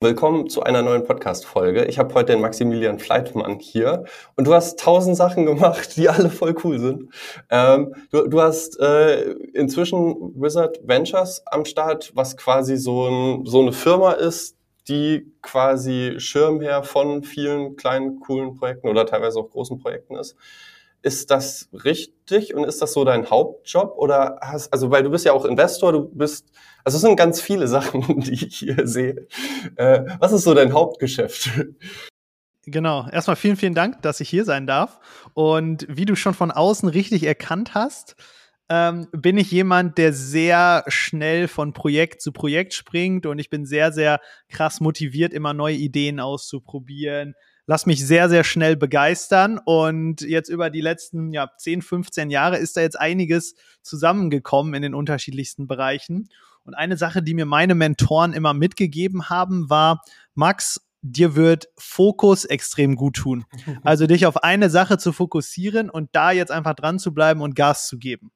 Willkommen zu einer neuen Podcast-Folge. Ich habe heute den Maximilian Fleitmann hier und du hast tausend Sachen gemacht, die alle voll cool sind. Ähm, du, du, hast äh, inzwischen Wizard Ventures am Start, was quasi so, ein, so eine Firma ist, die quasi Schirmherr von vielen kleinen, coolen Projekten oder teilweise auch großen Projekten ist. Ist das richtig und ist das so dein Hauptjob oder hast, also weil du bist ja auch Investor, du bist, also es sind ganz viele Sachen, die ich hier sehe. Äh, was ist so dein Hauptgeschäft? Genau. Erstmal vielen, vielen Dank, dass ich hier sein darf. Und wie du schon von außen richtig erkannt hast, ähm, bin ich jemand, der sehr schnell von Projekt zu Projekt springt und ich bin sehr, sehr krass motiviert, immer neue Ideen auszuprobieren, lass mich sehr, sehr schnell begeistern. Und jetzt über die letzten ja, 10, 15 Jahre ist da jetzt einiges zusammengekommen in den unterschiedlichsten Bereichen. Und eine Sache, die mir meine Mentoren immer mitgegeben haben, war, Max, dir wird Fokus extrem gut tun. Also dich auf eine Sache zu fokussieren und da jetzt einfach dran zu bleiben und Gas zu geben.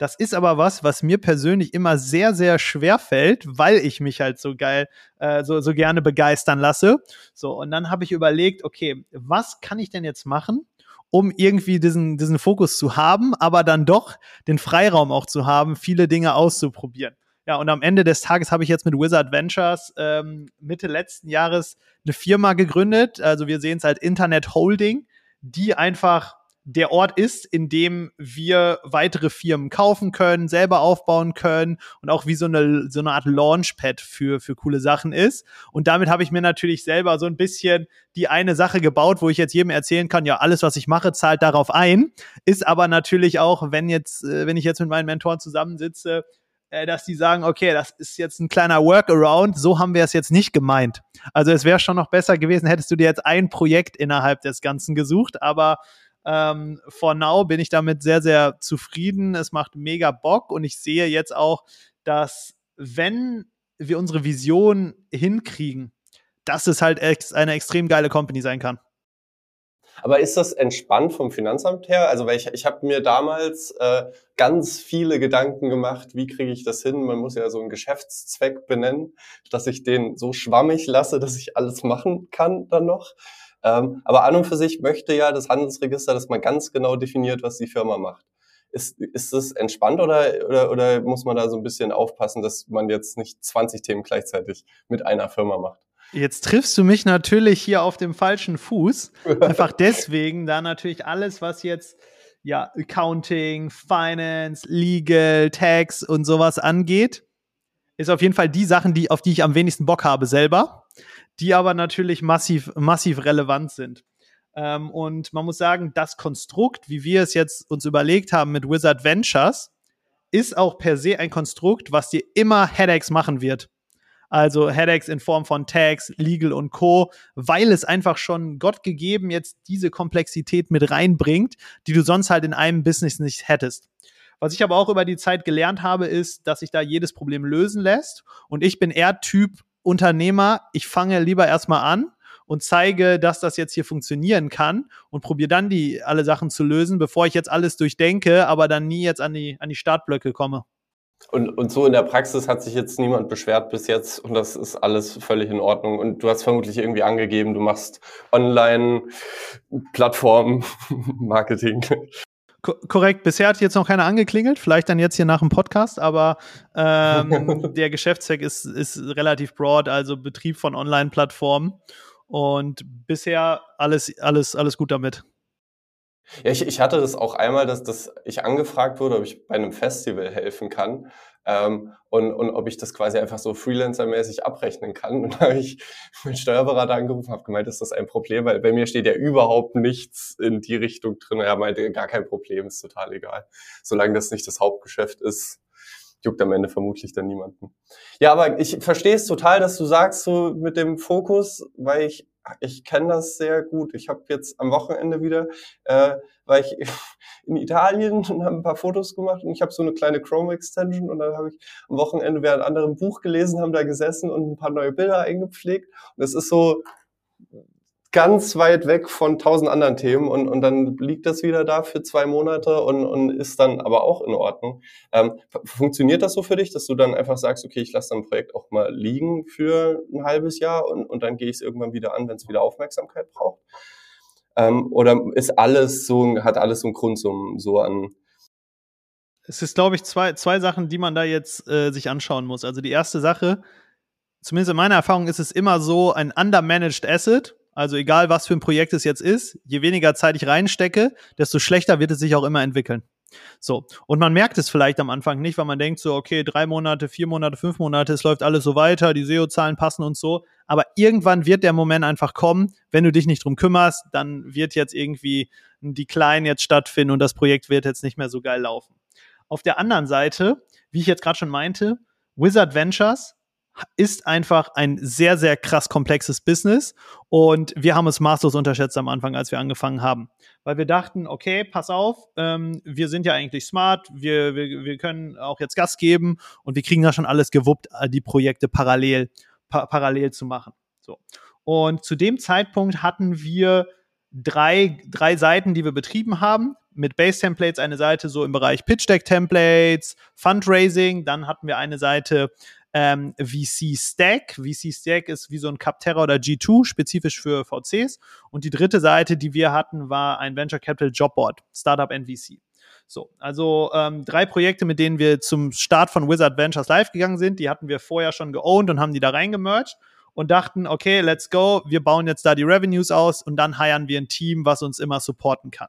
Das ist aber was, was mir persönlich immer sehr, sehr schwer fällt, weil ich mich halt so geil, äh, so, so gerne begeistern lasse. So, und dann habe ich überlegt, okay, was kann ich denn jetzt machen, um irgendwie diesen, diesen Fokus zu haben, aber dann doch den Freiraum auch zu haben, viele Dinge auszuprobieren. Ja, und am Ende des Tages habe ich jetzt mit Wizard Ventures ähm, Mitte letzten Jahres eine Firma gegründet. Also wir sehen es als Internet Holding, die einfach der Ort ist, in dem wir weitere Firmen kaufen können, selber aufbauen können und auch wie so eine, so eine Art Launchpad für, für coole Sachen ist. Und damit habe ich mir natürlich selber so ein bisschen die eine Sache gebaut, wo ich jetzt jedem erzählen kann, ja, alles, was ich mache, zahlt darauf ein. Ist aber natürlich auch, wenn jetzt, äh, wenn ich jetzt mit meinen Mentoren zusammensitze, äh, dass die sagen, okay, das ist jetzt ein kleiner Workaround, so haben wir es jetzt nicht gemeint. Also es wäre schon noch besser gewesen, hättest du dir jetzt ein Projekt innerhalb des Ganzen gesucht, aber ähm, for now bin ich damit sehr, sehr zufrieden. Es macht mega Bock und ich sehe jetzt auch, dass wenn wir unsere Vision hinkriegen, dass es halt ex eine extrem geile Company sein kann. Aber ist das entspannt vom Finanzamt her? Also weil ich, ich habe mir damals äh, ganz viele Gedanken gemacht, wie kriege ich das hin? Man muss ja so einen Geschäftszweck benennen, dass ich den so schwammig lasse, dass ich alles machen kann dann noch. Ähm, aber an und für sich möchte ja das Handelsregister, dass man ganz genau definiert, was die Firma macht. Ist, ist es entspannt oder, oder, oder muss man da so ein bisschen aufpassen, dass man jetzt nicht 20 Themen gleichzeitig mit einer Firma macht? Jetzt triffst du mich natürlich hier auf dem falschen Fuß. Einfach deswegen, da natürlich alles, was jetzt ja Accounting, Finance, Legal, Tax und sowas angeht, ist auf jeden Fall die Sachen, die, auf die ich am wenigsten Bock habe selber die aber natürlich massiv, massiv relevant sind. Ähm, und man muss sagen, das Konstrukt, wie wir es jetzt uns überlegt haben mit Wizard Ventures, ist auch per se ein Konstrukt, was dir immer Headaches machen wird. Also Headaches in Form von Tags, Legal und Co., weil es einfach schon Gott gegeben jetzt diese Komplexität mit reinbringt, die du sonst halt in einem Business nicht hättest. Was ich aber auch über die Zeit gelernt habe, ist, dass sich da jedes Problem lösen lässt. Und ich bin eher Typ Unternehmer, ich fange lieber erstmal an und zeige, dass das jetzt hier funktionieren kann und probiere dann die alle Sachen zu lösen, bevor ich jetzt alles durchdenke, aber dann nie jetzt an die, an die Startblöcke komme. Und, und so in der Praxis hat sich jetzt niemand beschwert bis jetzt und das ist alles völlig in Ordnung. Und du hast vermutlich irgendwie angegeben, du machst Korrekt, bisher hat jetzt noch keiner angeklingelt, vielleicht dann jetzt hier nach dem Podcast, aber ähm, der Geschäftszweck ist, ist relativ broad, also Betrieb von Online-Plattformen und bisher alles, alles, alles gut damit. Ja, ich, ich hatte das auch einmal, dass, dass ich angefragt wurde, ob ich bei einem Festival helfen kann ähm, und, und ob ich das quasi einfach so freelancermäßig abrechnen kann. Und da habe ich meinen Steuerberater angerufen, habe gemeint, ist das ein Problem, weil bei mir steht ja überhaupt nichts in die Richtung drin. Er meinte, gar kein Problem, ist total egal. Solange das nicht das Hauptgeschäft ist, juckt am Ende vermutlich dann niemanden. Ja, aber ich verstehe es total, dass du sagst, so mit dem Fokus, weil ich ich kenne das sehr gut. Ich habe jetzt am Wochenende wieder, äh, war ich in Italien und habe ein paar Fotos gemacht und ich habe so eine kleine Chrome Extension und dann habe ich am Wochenende während anderem Buch gelesen, haben da gesessen und ein paar neue Bilder eingepflegt. Und es ist so ganz weit weg von tausend anderen Themen und, und dann liegt das wieder da für zwei Monate und, und ist dann aber auch in Ordnung. Ähm, funktioniert das so für dich, dass du dann einfach sagst, okay, ich lasse dann ein Projekt auch mal liegen für ein halbes Jahr und, und dann gehe ich es irgendwann wieder an, wenn es wieder Aufmerksamkeit braucht? Ähm, oder ist alles so, hat alles so einen Grund so, so an es ist, glaube ich, zwei, zwei Sachen, die man da jetzt äh, sich anschauen muss. Also die erste Sache, zumindest in meiner Erfahrung ist es immer so ein undermanaged Asset. Also egal, was für ein Projekt es jetzt ist, je weniger Zeit ich reinstecke, desto schlechter wird es sich auch immer entwickeln. So. Und man merkt es vielleicht am Anfang nicht, weil man denkt so, okay, drei Monate, vier Monate, fünf Monate, es läuft alles so weiter, die SEO-Zahlen passen und so. Aber irgendwann wird der Moment einfach kommen, wenn du dich nicht drum kümmerst, dann wird jetzt irgendwie ein Decline jetzt stattfinden und das Projekt wird jetzt nicht mehr so geil laufen. Auf der anderen Seite, wie ich jetzt gerade schon meinte, Wizard Ventures ist einfach ein sehr, sehr krass komplexes Business und wir haben es maßlos unterschätzt am Anfang, als wir angefangen haben. Weil wir dachten, okay, pass auf, ähm, wir sind ja eigentlich smart, wir, wir, wir können auch jetzt Gas geben und wir kriegen da schon alles gewuppt, äh, die Projekte parallel, pa parallel zu machen. So. Und zu dem Zeitpunkt hatten wir drei, drei Seiten, die wir betrieben haben mit Base Templates eine Seite so im Bereich Pitch Deck Templates, Fundraising. Dann hatten wir eine Seite ähm, VC Stack. VC Stack ist wie so ein Capterra oder G2, spezifisch für VCs. Und die dritte Seite, die wir hatten, war ein Venture Capital Jobboard, Startup NVC. So, also ähm, drei Projekte, mit denen wir zum Start von Wizard Ventures live gegangen sind. Die hatten wir vorher schon geowned und haben die da reingemerged und dachten, okay, let's go, wir bauen jetzt da die Revenues aus und dann heiern wir ein Team, was uns immer supporten kann.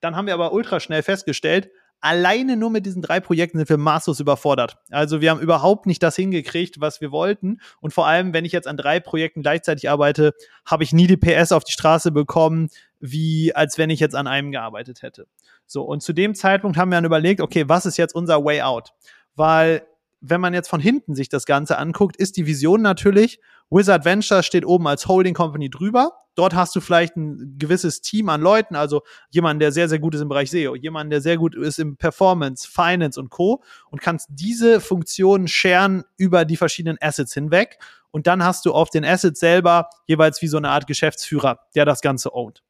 Dann haben wir aber ultra schnell festgestellt, alleine nur mit diesen drei Projekten sind wir maßlos überfordert. Also wir haben überhaupt nicht das hingekriegt, was wir wollten. Und vor allem, wenn ich jetzt an drei Projekten gleichzeitig arbeite, habe ich nie die PS auf die Straße bekommen, wie als wenn ich jetzt an einem gearbeitet hätte. So, und zu dem Zeitpunkt haben wir dann überlegt, okay, was ist jetzt unser Way out? Weil wenn man jetzt von hinten sich das Ganze anguckt, ist die Vision natürlich, Wizard Venture steht oben als Holding Company drüber. Dort hast du vielleicht ein gewisses Team an Leuten, also jemanden, der sehr, sehr gut ist im Bereich SEO, jemanden, der sehr gut ist im Performance, Finance und Co. und kannst diese Funktionen sharen über die verschiedenen Assets hinweg. Und dann hast du auf den Assets selber jeweils wie so eine Art Geschäftsführer, der das Ganze ownt.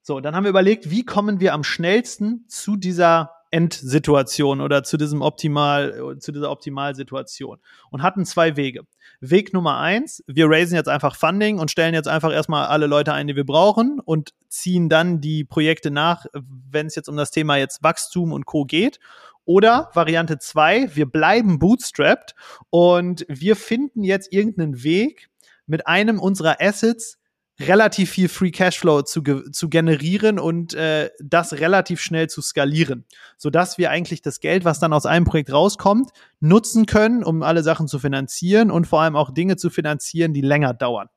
So, dann haben wir überlegt, wie kommen wir am schnellsten zu dieser Endsituation oder zu diesem Optimal, zu dieser Optimalsituation und hatten zwei Wege. Weg Nummer eins, wir raisen jetzt einfach Funding und stellen jetzt einfach erstmal alle Leute ein, die wir brauchen und ziehen dann die Projekte nach, wenn es jetzt um das Thema jetzt Wachstum und Co. geht. Oder Variante zwei, wir bleiben bootstrapped und wir finden jetzt irgendeinen Weg, mit einem unserer Assets relativ viel Free Cashflow zu, zu generieren und äh, das relativ schnell zu skalieren, sodass wir eigentlich das Geld, was dann aus einem Projekt rauskommt, nutzen können, um alle Sachen zu finanzieren und vor allem auch Dinge zu finanzieren, die länger dauern.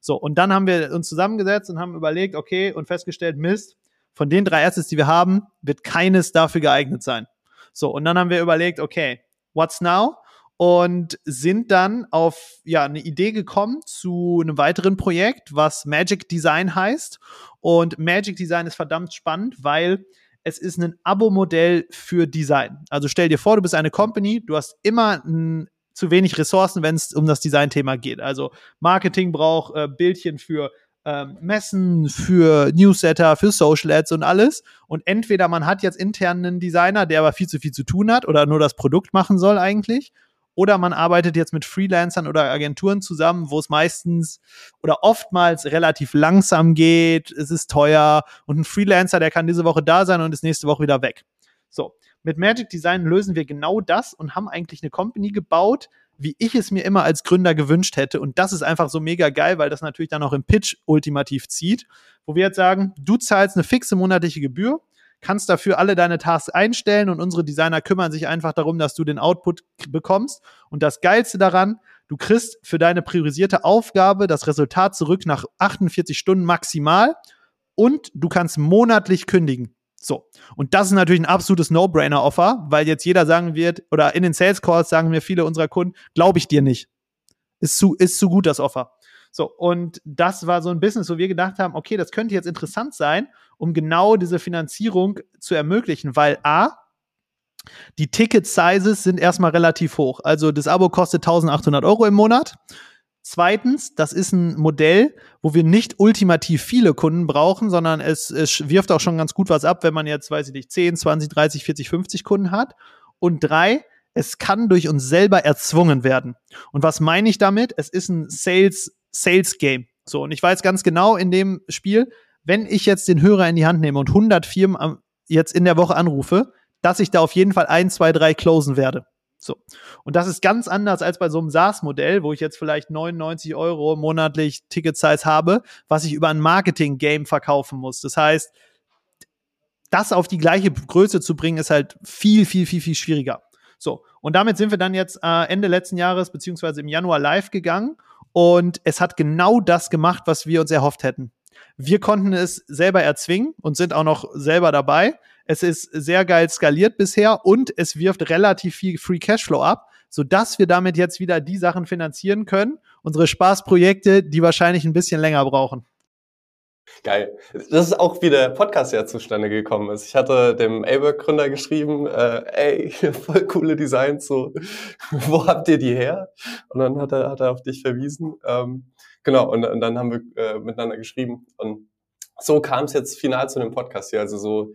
So, und dann haben wir uns zusammengesetzt und haben überlegt, okay, und festgestellt, Mist, von den drei Assets, die wir haben, wird keines dafür geeignet sein. So, und dann haben wir überlegt, okay, what's now? Und sind dann auf ja eine Idee gekommen zu einem weiteren Projekt, was Magic Design heißt. Und Magic Design ist verdammt spannend, weil es ist ein Abo-Modell für Design. Also stell dir vor, du bist eine Company, du hast immer ein, zu wenig Ressourcen, wenn es um das Design-Thema geht. Also Marketing braucht äh, Bildchen für ähm, Messen, für Newsletter, für Social Ads und alles. Und entweder man hat jetzt intern einen Designer, der aber viel zu viel zu tun hat oder nur das Produkt machen soll eigentlich oder man arbeitet jetzt mit Freelancern oder Agenturen zusammen, wo es meistens oder oftmals relativ langsam geht, es ist teuer und ein Freelancer, der kann diese Woche da sein und ist nächste Woche wieder weg. So, mit Magic Design lösen wir genau das und haben eigentlich eine Company gebaut, wie ich es mir immer als Gründer gewünscht hätte. Und das ist einfach so mega geil, weil das natürlich dann auch im Pitch ultimativ zieht, wo wir jetzt sagen, du zahlst eine fixe monatliche Gebühr, kannst dafür alle deine Tasks einstellen und unsere Designer kümmern sich einfach darum, dass du den Output bekommst. Und das Geilste daran, du kriegst für deine priorisierte Aufgabe das Resultat zurück nach 48 Stunden maximal und du kannst monatlich kündigen. So. Und das ist natürlich ein absolutes No-Brainer-Offer, weil jetzt jeder sagen wird, oder in den Sales Calls sagen mir viele unserer Kunden, glaube ich dir nicht. Ist zu, ist zu gut das Offer. So, und das war so ein Business, wo wir gedacht haben, okay, das könnte jetzt interessant sein, um genau diese Finanzierung zu ermöglichen, weil A, die Ticket Sizes sind erstmal relativ hoch. Also das Abo kostet 1800 Euro im Monat. Zweitens, das ist ein Modell, wo wir nicht ultimativ viele Kunden brauchen, sondern es, es wirft auch schon ganz gut was ab, wenn man jetzt, weiß ich nicht, 10, 20, 30, 40, 50 Kunden hat. Und drei, es kann durch uns selber erzwungen werden. Und was meine ich damit? Es ist ein Sales, Sales Game. So, und ich weiß ganz genau in dem Spiel, wenn ich jetzt den Hörer in die Hand nehme und 100 Firmen jetzt in der Woche anrufe, dass ich da auf jeden Fall ein, zwei, drei closen werde. So. Und das ist ganz anders als bei so einem SaaS-Modell, wo ich jetzt vielleicht 99 Euro monatlich Ticket-Size habe, was ich über ein Marketing-Game verkaufen muss. Das heißt, das auf die gleiche Größe zu bringen, ist halt viel, viel, viel, viel schwieriger. So. Und damit sind wir dann jetzt äh, Ende letzten Jahres beziehungsweise im Januar live gegangen und es hat genau das gemacht, was wir uns erhofft hätten. Wir konnten es selber erzwingen und sind auch noch selber dabei. Es ist sehr geil skaliert bisher und es wirft relativ viel Free Cashflow ab, sodass wir damit jetzt wieder die Sachen finanzieren können, unsere Spaßprojekte, die wahrscheinlich ein bisschen länger brauchen. Geil. Das ist auch wie der Podcast ja zustande gekommen ist. Ich hatte dem A-Work-Gründer geschrieben, äh, ey, voll coole Designs, so, wo habt ihr die her? Und dann hat er, hat er auf dich verwiesen. Ähm, genau, und, und dann haben wir äh, miteinander geschrieben. Und so kam es jetzt final zu dem Podcast hier. Also so,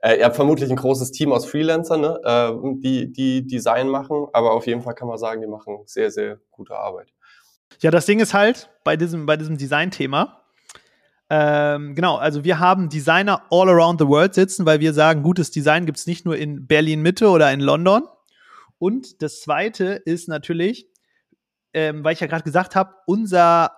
äh, ihr habt vermutlich ein großes Team aus Freelancern, ne, äh, die, die Design machen, aber auf jeden Fall kann man sagen, die machen sehr, sehr gute Arbeit. Ja, das Ding ist halt bei diesem, bei diesem Design-Thema, ähm, genau, also wir haben Designer all around the world sitzen, weil wir sagen, gutes Design gibt es nicht nur in Berlin Mitte oder in London. Und das zweite ist natürlich, ähm, weil ich ja gerade gesagt habe, unser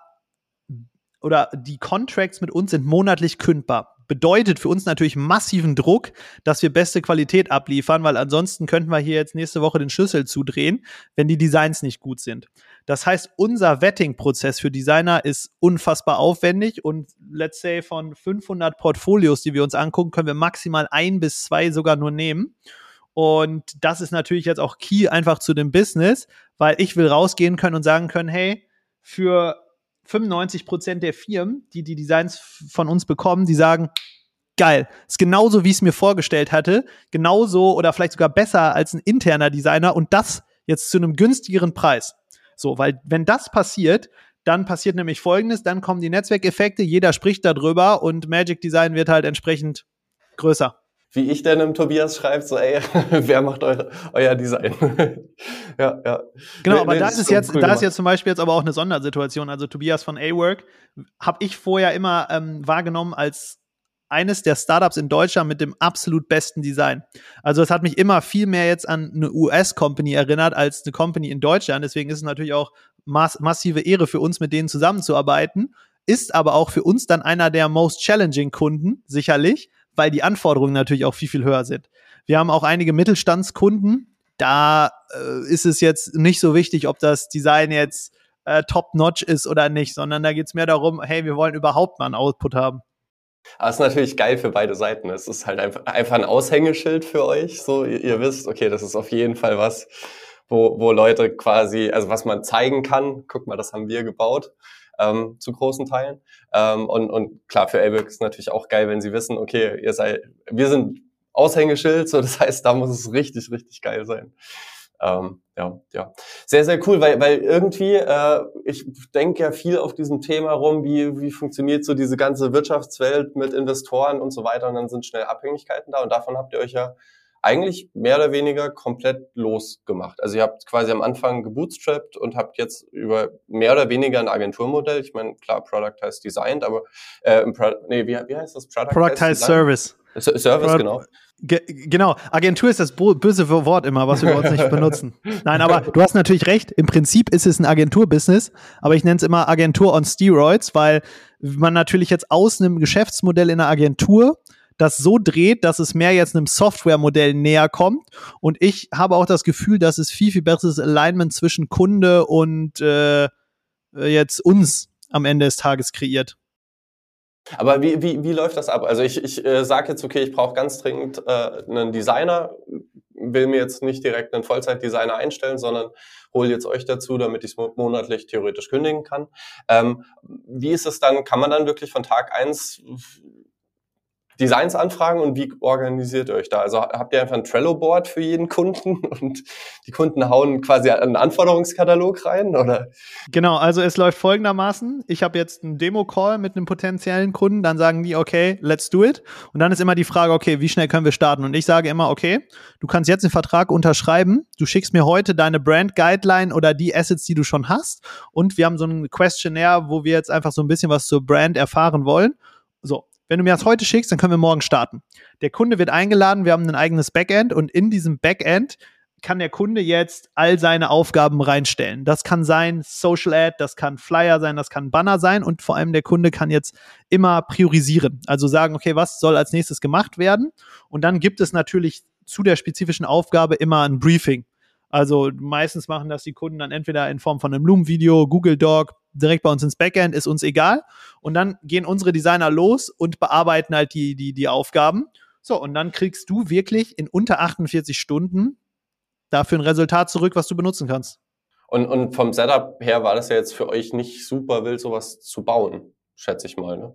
oder die Contracts mit uns sind monatlich kündbar bedeutet für uns natürlich massiven Druck, dass wir beste Qualität abliefern, weil ansonsten könnten wir hier jetzt nächste Woche den Schlüssel zudrehen, wenn die Designs nicht gut sind. Das heißt, unser Vetting-Prozess für Designer ist unfassbar aufwendig und let's say von 500 Portfolios, die wir uns angucken, können wir maximal ein bis zwei sogar nur nehmen. Und das ist natürlich jetzt auch key einfach zu dem Business, weil ich will rausgehen können und sagen können, hey, für 95 Prozent der Firmen, die die Designs von uns bekommen, die sagen, geil, ist genauso, wie ich es mir vorgestellt hatte, genauso oder vielleicht sogar besser als ein interner Designer und das jetzt zu einem günstigeren Preis. So, weil wenn das passiert, dann passiert nämlich Folgendes, dann kommen die Netzwerkeffekte, jeder spricht darüber und Magic Design wird halt entsprechend größer wie ich denn im Tobias schreibt, so, ey, wer macht eure, euer Design? ja, ja. Genau, nee, aber nee, das ist jetzt, cool da ist jetzt zum Beispiel jetzt aber auch eine Sondersituation. Also Tobias von A-Work habe ich vorher immer ähm, wahrgenommen als eines der Startups in Deutschland mit dem absolut besten Design. Also es hat mich immer viel mehr jetzt an eine US-Company erinnert als eine Company in Deutschland. Deswegen ist es natürlich auch mass massive Ehre für uns, mit denen zusammenzuarbeiten. Ist aber auch für uns dann einer der most challenging Kunden, sicherlich weil die Anforderungen natürlich auch viel, viel höher sind. Wir haben auch einige Mittelstandskunden. Da äh, ist es jetzt nicht so wichtig, ob das Design jetzt äh, top-notch ist oder nicht, sondern da geht es mehr darum, hey, wir wollen überhaupt mal einen Output haben. Aber es ist natürlich geil für beide Seiten. Es ist halt einfach, einfach ein Aushängeschild für euch. So, ihr, ihr, wisst, okay, das ist auf jeden Fall was, wo, wo Leute quasi, also was man zeigen kann. Guck mal, das haben wir gebaut ähm, zu großen Teilen. Ähm, und, und klar, für ABIC ist natürlich auch geil, wenn sie wissen, okay, ihr seid, wir sind Aushängeschild, so das heißt, da muss es richtig, richtig geil sein. Ähm, ja, ja. Sehr, sehr cool, weil, weil irgendwie, äh, ich denke ja viel auf diesem Thema rum, wie, wie funktioniert so diese ganze Wirtschaftswelt mit Investoren und so weiter und dann sind schnell Abhängigkeiten da und davon habt ihr euch ja eigentlich mehr oder weniger komplett losgemacht. Also ihr habt quasi am Anfang gebootstrapped und habt jetzt über mehr oder weniger ein Agenturmodell. Ich meine, klar, Product heißt Designed, aber äh, Pro nee, wie, wie heißt das? Product, Product heißt Service. Service, Pro genau. Ge genau, Agentur ist das böse Wort immer, was wir bei uns nicht benutzen. Nein, aber du hast natürlich recht. Im Prinzip ist es ein Agenturbusiness, aber ich nenne es immer Agentur on Steroids, weil man natürlich jetzt aus einem Geschäftsmodell in einer Agentur das so dreht, dass es mehr jetzt einem Softwaremodell näher kommt. Und ich habe auch das Gefühl, dass es viel, viel besseres Alignment zwischen Kunde und äh, jetzt uns am Ende des Tages kreiert. Aber wie, wie, wie läuft das ab? Also ich, ich äh, sage jetzt, okay, ich brauche ganz dringend äh, einen Designer, will mir jetzt nicht direkt einen Vollzeitdesigner einstellen, sondern hole jetzt euch dazu, damit ich es monatlich theoretisch kündigen kann. Ähm, wie ist es dann, kann man dann wirklich von Tag eins Designs anfragen und wie organisiert ihr euch da? Also habt ihr einfach ein Trello-Board für jeden Kunden und die Kunden hauen quasi einen Anforderungskatalog rein oder? Genau, also es läuft folgendermaßen. Ich habe jetzt einen Demo-Call mit einem potenziellen Kunden, dann sagen die, okay, let's do it. Und dann ist immer die Frage, okay, wie schnell können wir starten? Und ich sage immer, okay, du kannst jetzt den Vertrag unterschreiben, du schickst mir heute deine Brand-Guideline oder die Assets, die du schon hast und wir haben so ein Questionnaire, wo wir jetzt einfach so ein bisschen was zur Brand erfahren wollen. So, wenn du mir das heute schickst, dann können wir morgen starten. Der Kunde wird eingeladen, wir haben ein eigenes Backend und in diesem Backend kann der Kunde jetzt all seine Aufgaben reinstellen. Das kann sein Social Ad, das kann Flyer sein, das kann Banner sein und vor allem der Kunde kann jetzt immer priorisieren. Also sagen, okay, was soll als nächstes gemacht werden? Und dann gibt es natürlich zu der spezifischen Aufgabe immer ein Briefing. Also meistens machen das die Kunden dann entweder in Form von einem Loom-Video, Google Doc, direkt bei uns ins Backend, ist uns egal. Und dann gehen unsere Designer los und bearbeiten halt die, die, die Aufgaben. So, und dann kriegst du wirklich in unter 48 Stunden dafür ein Resultat zurück, was du benutzen kannst. Und, und vom Setup her war das ja jetzt für euch nicht super wild, sowas zu bauen, schätze ich mal. Ne?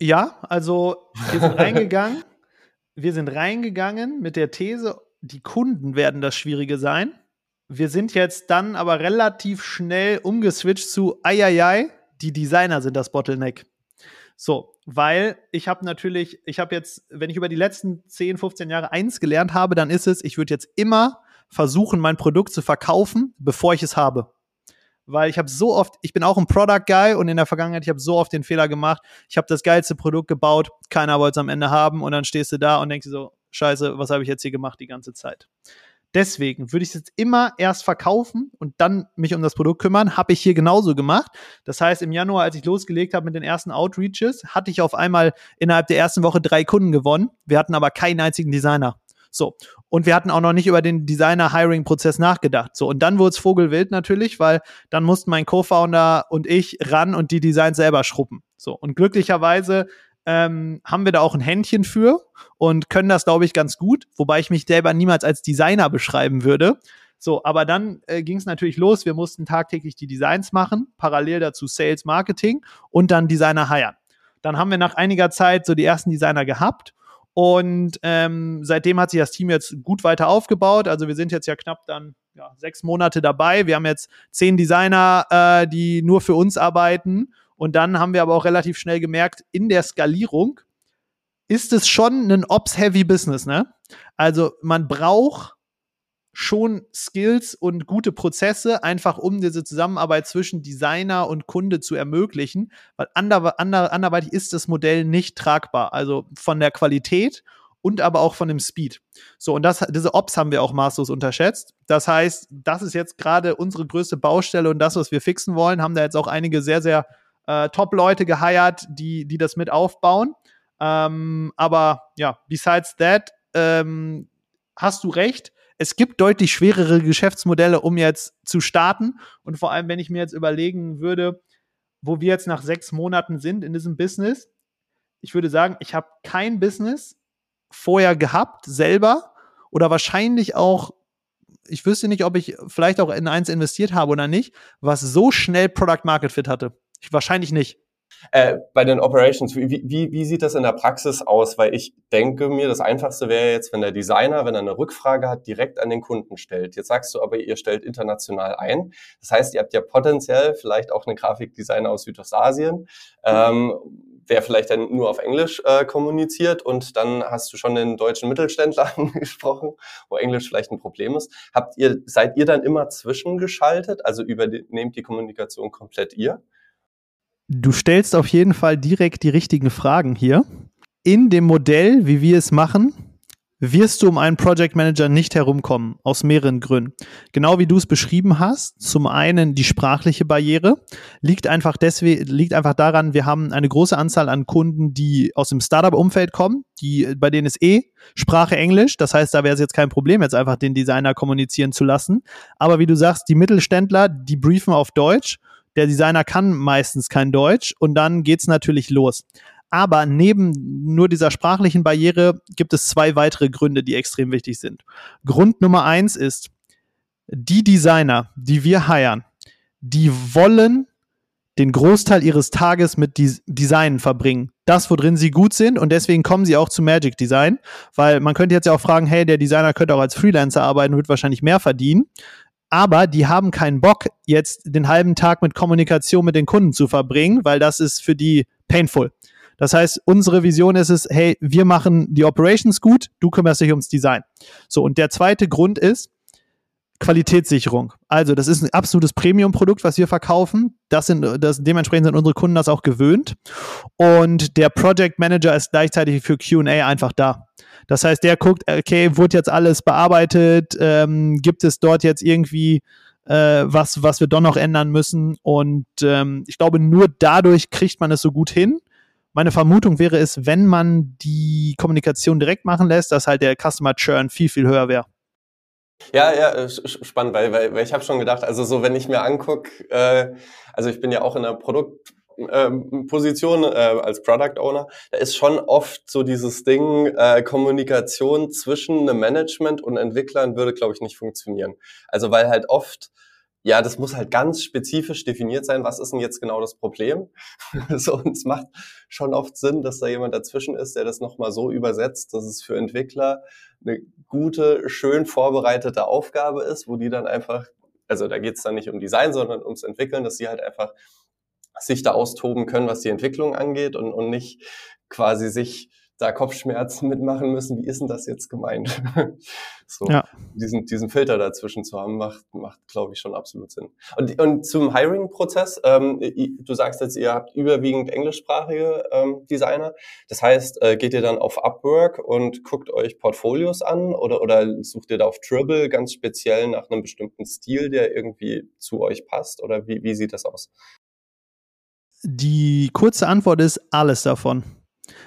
Ja, also wir sind reingegangen. wir sind reingegangen mit der These, die Kunden werden das Schwierige sein. Wir sind jetzt dann aber relativ schnell umgeswitcht zu Eieiei, die Designer sind das Bottleneck. So, weil ich habe natürlich, ich habe jetzt, wenn ich über die letzten 10, 15 Jahre eins gelernt habe, dann ist es, ich würde jetzt immer versuchen, mein Produkt zu verkaufen, bevor ich es habe. Weil ich habe so oft, ich bin auch ein Product Guy und in der Vergangenheit, ich habe so oft den Fehler gemacht, ich habe das geilste Produkt gebaut, keiner wollte es am Ende haben und dann stehst du da und denkst dir so, scheiße, was habe ich jetzt hier gemacht die ganze Zeit? Deswegen würde ich es jetzt immer erst verkaufen und dann mich um das Produkt kümmern. Habe ich hier genauso gemacht. Das heißt, im Januar, als ich losgelegt habe mit den ersten Outreaches, hatte ich auf einmal innerhalb der ersten Woche drei Kunden gewonnen. Wir hatten aber keinen einzigen Designer. So. Und wir hatten auch noch nicht über den Designer-Hiring-Prozess nachgedacht. So. Und dann wurde es Vogelwild natürlich, weil dann mussten mein Co-Founder und ich ran und die Designs selber schruppen. So. Und glücklicherweise ähm, haben wir da auch ein Händchen für und können das, glaube ich, ganz gut, wobei ich mich selber niemals als Designer beschreiben würde. So, aber dann äh, ging es natürlich los. Wir mussten tagtäglich die Designs machen, parallel dazu Sales, Marketing und dann Designer hiren. Dann haben wir nach einiger Zeit so die ersten Designer gehabt und ähm, seitdem hat sich das Team jetzt gut weiter aufgebaut. Also wir sind jetzt ja knapp dann ja, sechs Monate dabei. Wir haben jetzt zehn Designer, äh, die nur für uns arbeiten und dann haben wir aber auch relativ schnell gemerkt, in der Skalierung ist es schon ein Ops-Heavy Business, ne? Also man braucht schon Skills und gute Prozesse, einfach um diese Zusammenarbeit zwischen Designer und Kunde zu ermöglichen, weil ander, ander, anderweitig ist das Modell nicht tragbar. Also von der Qualität und aber auch von dem Speed. So, und das, diese Ops haben wir auch maßlos unterschätzt. Das heißt, das ist jetzt gerade unsere größte Baustelle und das, was wir fixen wollen, haben da jetzt auch einige sehr, sehr äh, Top-Leute geheiert, die, die das mit aufbauen. Ähm, aber ja, besides that, ähm, hast du recht. Es gibt deutlich schwerere Geschäftsmodelle, um jetzt zu starten. Und vor allem, wenn ich mir jetzt überlegen würde, wo wir jetzt nach sechs Monaten sind in diesem Business, ich würde sagen, ich habe kein Business vorher gehabt, selber, oder wahrscheinlich auch, ich wüsste nicht, ob ich vielleicht auch in eins investiert habe oder nicht, was so schnell Product Market Fit hatte. Wahrscheinlich nicht. Äh, bei den Operations, wie, wie, wie sieht das in der Praxis aus? Weil ich denke mir, das Einfachste wäre jetzt, wenn der Designer, wenn er eine Rückfrage hat, direkt an den Kunden stellt. Jetzt sagst du aber, ihr stellt international ein. Das heißt, ihr habt ja potenziell vielleicht auch einen Grafikdesigner aus Südostasien, ähm, der vielleicht dann nur auf Englisch äh, kommuniziert und dann hast du schon den deutschen Mittelständler angesprochen, wo Englisch vielleicht ein Problem ist. Habt ihr, seid ihr dann immer zwischengeschaltet? Also übernehmt die Kommunikation komplett ihr? Du stellst auf jeden Fall direkt die richtigen Fragen hier. In dem Modell, wie wir es machen, wirst du um einen Project Manager nicht herumkommen, aus mehreren Gründen. Genau wie du es beschrieben hast, zum einen die sprachliche Barriere, liegt einfach deswegen, liegt einfach daran, wir haben eine große Anzahl an Kunden, die aus dem Startup-Umfeld kommen, die, bei denen ist eh Sprache Englisch, das heißt, da wäre es jetzt kein Problem, jetzt einfach den Designer kommunizieren zu lassen. Aber wie du sagst, die Mittelständler, die briefen auf Deutsch der Designer kann meistens kein Deutsch und dann geht's natürlich los. Aber neben nur dieser sprachlichen Barriere gibt es zwei weitere Gründe, die extrem wichtig sind. Grund Nummer eins ist, die Designer, die wir heiern, die wollen den Großteil ihres Tages mit Des Design verbringen. Das, worin sie gut sind und deswegen kommen sie auch zu Magic Design, weil man könnte jetzt ja auch fragen, hey, der Designer könnte auch als Freelancer arbeiten, und wird wahrscheinlich mehr verdienen. Aber die haben keinen Bock, jetzt den halben Tag mit Kommunikation mit den Kunden zu verbringen, weil das ist für die painful. Das heißt, unsere Vision ist es, hey, wir machen die Operations gut, du kümmerst dich ums Design. So, und der zweite Grund ist, Qualitätssicherung. Also, das ist ein absolutes Premium-Produkt, was wir verkaufen. Das sind, das, dementsprechend sind unsere Kunden das auch gewöhnt. Und der Project Manager ist gleichzeitig für QA einfach da. Das heißt, der guckt, okay, wurde jetzt alles bearbeitet? Ähm, gibt es dort jetzt irgendwie äh, was, was wir doch noch ändern müssen? Und ähm, ich glaube, nur dadurch kriegt man es so gut hin. Meine Vermutung wäre es, wenn man die Kommunikation direkt machen lässt, dass halt der Customer Churn viel, viel höher wäre. Ja, ja, äh, spannend, weil, weil, weil ich habe schon gedacht, also so, wenn ich mir angucke, äh, also ich bin ja auch in der Produktposition äh, als Product Owner, da ist schon oft so dieses Ding, äh, Kommunikation zwischen einem Management und Entwicklern würde, glaube ich, nicht funktionieren. Also weil halt oft ja, das muss halt ganz spezifisch definiert sein, was ist denn jetzt genau das Problem? so, und es macht schon oft Sinn, dass da jemand dazwischen ist, der das nochmal so übersetzt, dass es für Entwickler eine gute, schön vorbereitete Aufgabe ist, wo die dann einfach, also da geht es dann nicht um Design, sondern ums Entwickeln, dass sie halt einfach sich da austoben können, was die Entwicklung angeht und, und nicht quasi sich da Kopfschmerzen mitmachen müssen, wie ist denn das jetzt gemeint? so, ja. diesen, diesen Filter dazwischen zu haben, macht, macht glaube ich, schon absolut Sinn. Und, und zum Hiring-Prozess, ähm, du sagst jetzt, ihr habt überwiegend englischsprachige ähm, Designer. Das heißt, äh, geht ihr dann auf Upwork und guckt euch Portfolios an oder, oder sucht ihr da auf Dribble ganz speziell nach einem bestimmten Stil, der irgendwie zu euch passt? Oder wie, wie sieht das aus? Die kurze Antwort ist alles davon.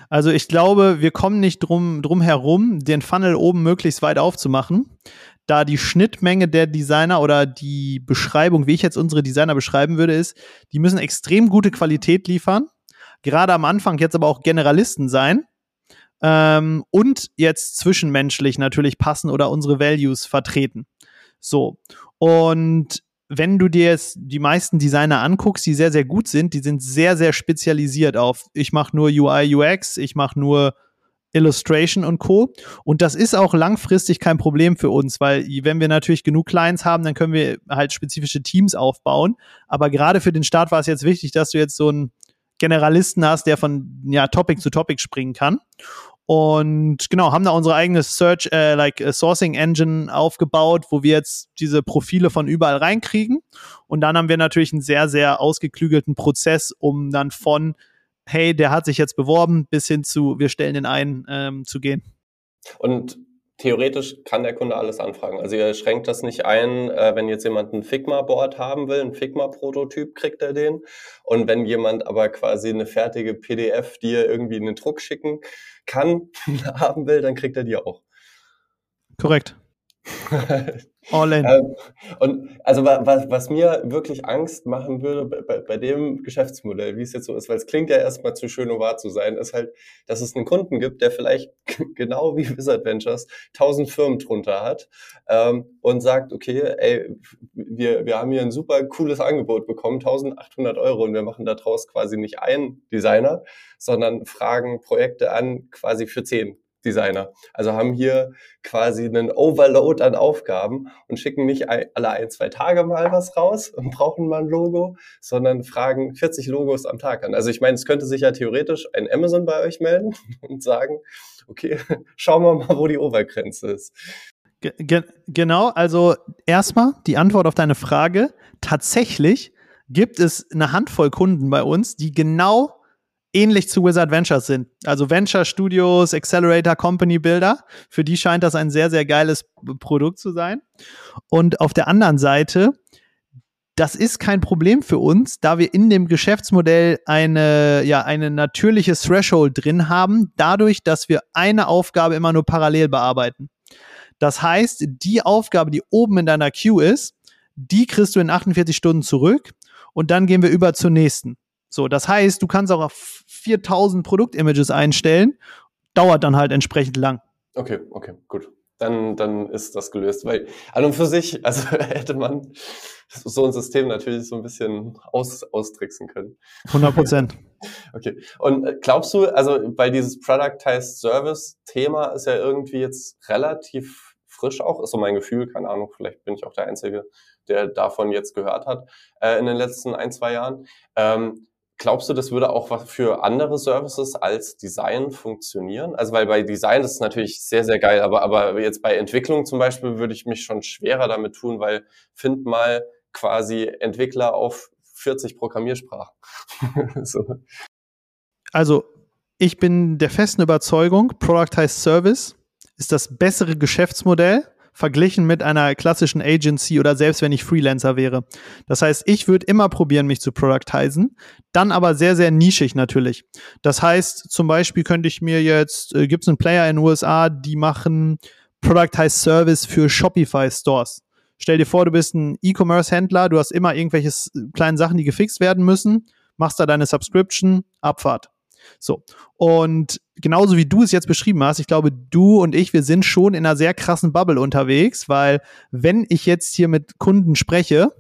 Also ich glaube, wir kommen nicht drum, drum herum, den Funnel oben möglichst weit aufzumachen, da die Schnittmenge der Designer oder die Beschreibung, wie ich jetzt unsere Designer beschreiben würde, ist, die müssen extrem gute Qualität liefern, gerade am Anfang jetzt aber auch Generalisten sein ähm, und jetzt zwischenmenschlich natürlich passen oder unsere Values vertreten. So. Und wenn du dir jetzt die meisten Designer anguckst, die sehr, sehr gut sind, die sind sehr, sehr spezialisiert auf, ich mache nur UI, UX, ich mache nur Illustration und Co. Und das ist auch langfristig kein Problem für uns, weil wenn wir natürlich genug Clients haben, dann können wir halt spezifische Teams aufbauen. Aber gerade für den Start war es jetzt wichtig, dass du jetzt so einen Generalisten hast, der von ja, Topic zu Topic springen kann. Und genau, haben da unsere eigene Search, äh, like uh, Sourcing Engine aufgebaut, wo wir jetzt diese Profile von überall reinkriegen. Und dann haben wir natürlich einen sehr, sehr ausgeklügelten Prozess, um dann von, hey, der hat sich jetzt beworben, bis hin zu, wir stellen den ein, ähm, zu gehen. Und theoretisch kann der Kunde alles anfragen. Also ihr schränkt das nicht ein, äh, wenn jetzt jemand ein Figma-Board haben will, ein Figma-Prototyp, kriegt er den. Und wenn jemand aber quasi eine fertige PDF, die er irgendwie in den Druck schicken kann, haben will, dann kriegt er die auch. Korrekt. All in. Ähm, und also was, was mir wirklich Angst machen würde bei, bei dem Geschäftsmodell, wie es jetzt so ist, weil es klingt ja erstmal zu schön, um wahr zu sein, ist halt, dass es einen Kunden gibt, der vielleicht genau wie Wizard Ventures tausend Firmen drunter hat ähm, und sagt, okay, ey, wir, wir haben hier ein super cooles Angebot bekommen, 1800 Euro und wir machen daraus quasi nicht einen Designer, sondern fragen Projekte an quasi für zehn Designer. Also haben hier quasi einen Overload an Aufgaben und schicken nicht alle ein, zwei Tage mal was raus und brauchen mal ein Logo, sondern fragen 40 Logos am Tag an. Also ich meine, es könnte sich ja theoretisch ein Amazon bei euch melden und sagen, okay, schauen wir mal, wo die Obergrenze ist. Ge genau, also erstmal die Antwort auf deine Frage. Tatsächlich gibt es eine Handvoll Kunden bei uns, die genau ähnlich zu Wizard Ventures sind. Also Venture Studios, Accelerator, Company Builder. Für die scheint das ein sehr, sehr geiles Produkt zu sein. Und auf der anderen Seite, das ist kein Problem für uns, da wir in dem Geschäftsmodell eine, ja, eine natürliche Threshold drin haben, dadurch, dass wir eine Aufgabe immer nur parallel bearbeiten. Das heißt, die Aufgabe, die oben in deiner Queue ist, die kriegst du in 48 Stunden zurück und dann gehen wir über zur nächsten. So, das heißt, du kannst auch 4000 Produktimages einstellen, dauert dann halt entsprechend lang. Okay, okay, gut. dann, dann ist das gelöst. Weil an und für sich, also hätte man so ein System natürlich so ein bisschen aus, austricksen können. 100 Prozent. okay. Und äh, glaubst du, also bei dieses Productized Service Thema ist ja irgendwie jetzt relativ frisch auch, ist so mein Gefühl, keine Ahnung, vielleicht bin ich auch der Einzige, der davon jetzt gehört hat äh, in den letzten ein, zwei Jahren. Ähm, Glaubst du, das würde auch für andere Services als Design funktionieren? Also weil bei Design das ist natürlich sehr, sehr geil, aber, aber jetzt bei Entwicklung zum Beispiel würde ich mich schon schwerer damit tun, weil find mal quasi Entwickler auf 40 Programmiersprachen. so. Also ich bin der festen Überzeugung, Productized Service ist das bessere Geschäftsmodell verglichen mit einer klassischen Agency oder selbst wenn ich Freelancer wäre. Das heißt, ich würde immer probieren, mich zu productizen, dann aber sehr, sehr nischig natürlich. Das heißt, zum Beispiel könnte ich mir jetzt, äh, gibt es einen Player in den USA, die machen Productized Service für Shopify Stores. Stell dir vor, du bist ein E-Commerce-Händler, du hast immer irgendwelche kleinen Sachen, die gefixt werden müssen, machst da deine Subscription, Abfahrt. So. Und genauso wie du es jetzt beschrieben hast, ich glaube, du und ich, wir sind schon in einer sehr krassen Bubble unterwegs, weil wenn ich jetzt hier mit Kunden spreche,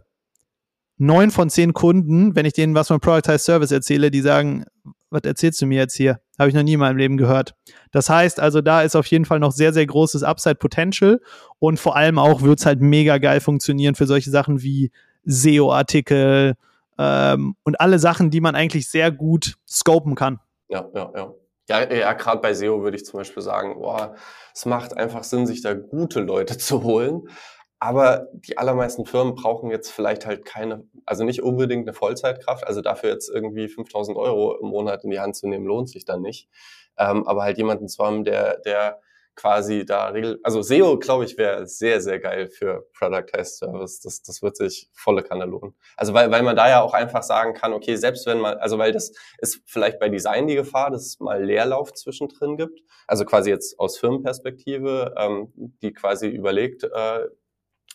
neun von zehn Kunden, wenn ich denen was von Productized Service erzähle, die sagen, was erzählst du mir jetzt hier? Habe ich noch nie in meinem Leben gehört. Das heißt also, da ist auf jeden Fall noch sehr, sehr großes Upside-Potential und vor allem auch wird es halt mega geil funktionieren für solche Sachen wie SEO-Artikel ähm, und alle Sachen, die man eigentlich sehr gut scopen kann. Ja, ja, ja. Ja, ja gerade bei SEO würde ich zum Beispiel sagen, boah, es macht einfach Sinn, sich da gute Leute zu holen. Aber die allermeisten Firmen brauchen jetzt vielleicht halt keine, also nicht unbedingt eine Vollzeitkraft. Also dafür jetzt irgendwie 5000 Euro im Monat in die Hand zu nehmen, lohnt sich dann nicht. Ähm, aber halt jemanden zu haben, der, der quasi da regel, also SEO, glaube ich, wäre sehr, sehr geil für Productized Service. Das, das wird sich volle Kanne lohnen. Also weil, weil man da ja auch einfach sagen kann, okay, selbst wenn man, also weil das ist vielleicht bei Design die Gefahr, dass es mal Leerlauf zwischendrin gibt. Also quasi jetzt aus Firmenperspektive, ähm, die quasi überlegt, äh,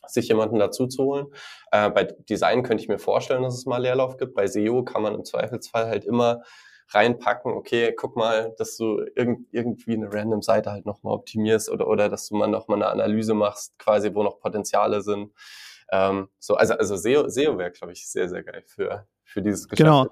sich jemanden dazu zu holen. Äh, bei Design könnte ich mir vorstellen, dass es mal Leerlauf gibt. Bei SEO kann man im Zweifelsfall halt immer reinpacken, okay, guck mal, dass du irgend, irgendwie eine random Seite halt nochmal optimierst oder, oder dass du mal nochmal eine Analyse machst, quasi, wo noch Potenziale sind. Ähm, so, also, also SEO, SEO wäre, glaube ich, sehr, sehr geil für, für dieses Geschäft. Genau.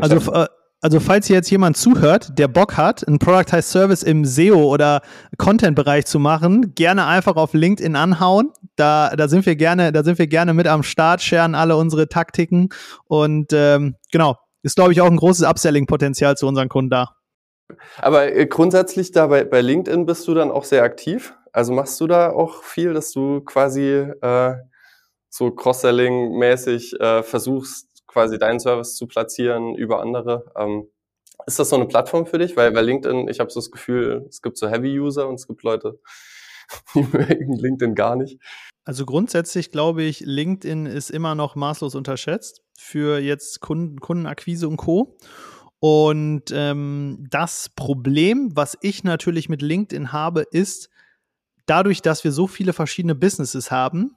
Also, äh, also falls hier jetzt jemand zuhört, der Bock hat, einen Productized Service im SEO oder Content-Bereich zu machen, gerne einfach auf LinkedIn anhauen. Da, da sind wir gerne, da sind wir gerne mit am Start, scheren alle unsere Taktiken und ähm, genau, ist, glaube ich, auch ein großes Upselling-Potenzial zu unseren Kunden da. Aber äh, grundsätzlich da bei, bei LinkedIn bist du dann auch sehr aktiv. Also machst du da auch viel, dass du quasi äh, so Cross-Selling-mäßig äh, versuchst, quasi deinen Service zu platzieren über andere. Ähm, ist das so eine Plattform für dich? Weil bei LinkedIn, ich habe so das Gefühl, es gibt so Heavy-User und es gibt Leute, die mögen LinkedIn gar nicht. Also grundsätzlich glaube ich, LinkedIn ist immer noch maßlos unterschätzt für jetzt Kunden, Kundenakquise und Co. Und ähm, das Problem, was ich natürlich mit LinkedIn habe, ist, dadurch, dass wir so viele verschiedene Businesses haben,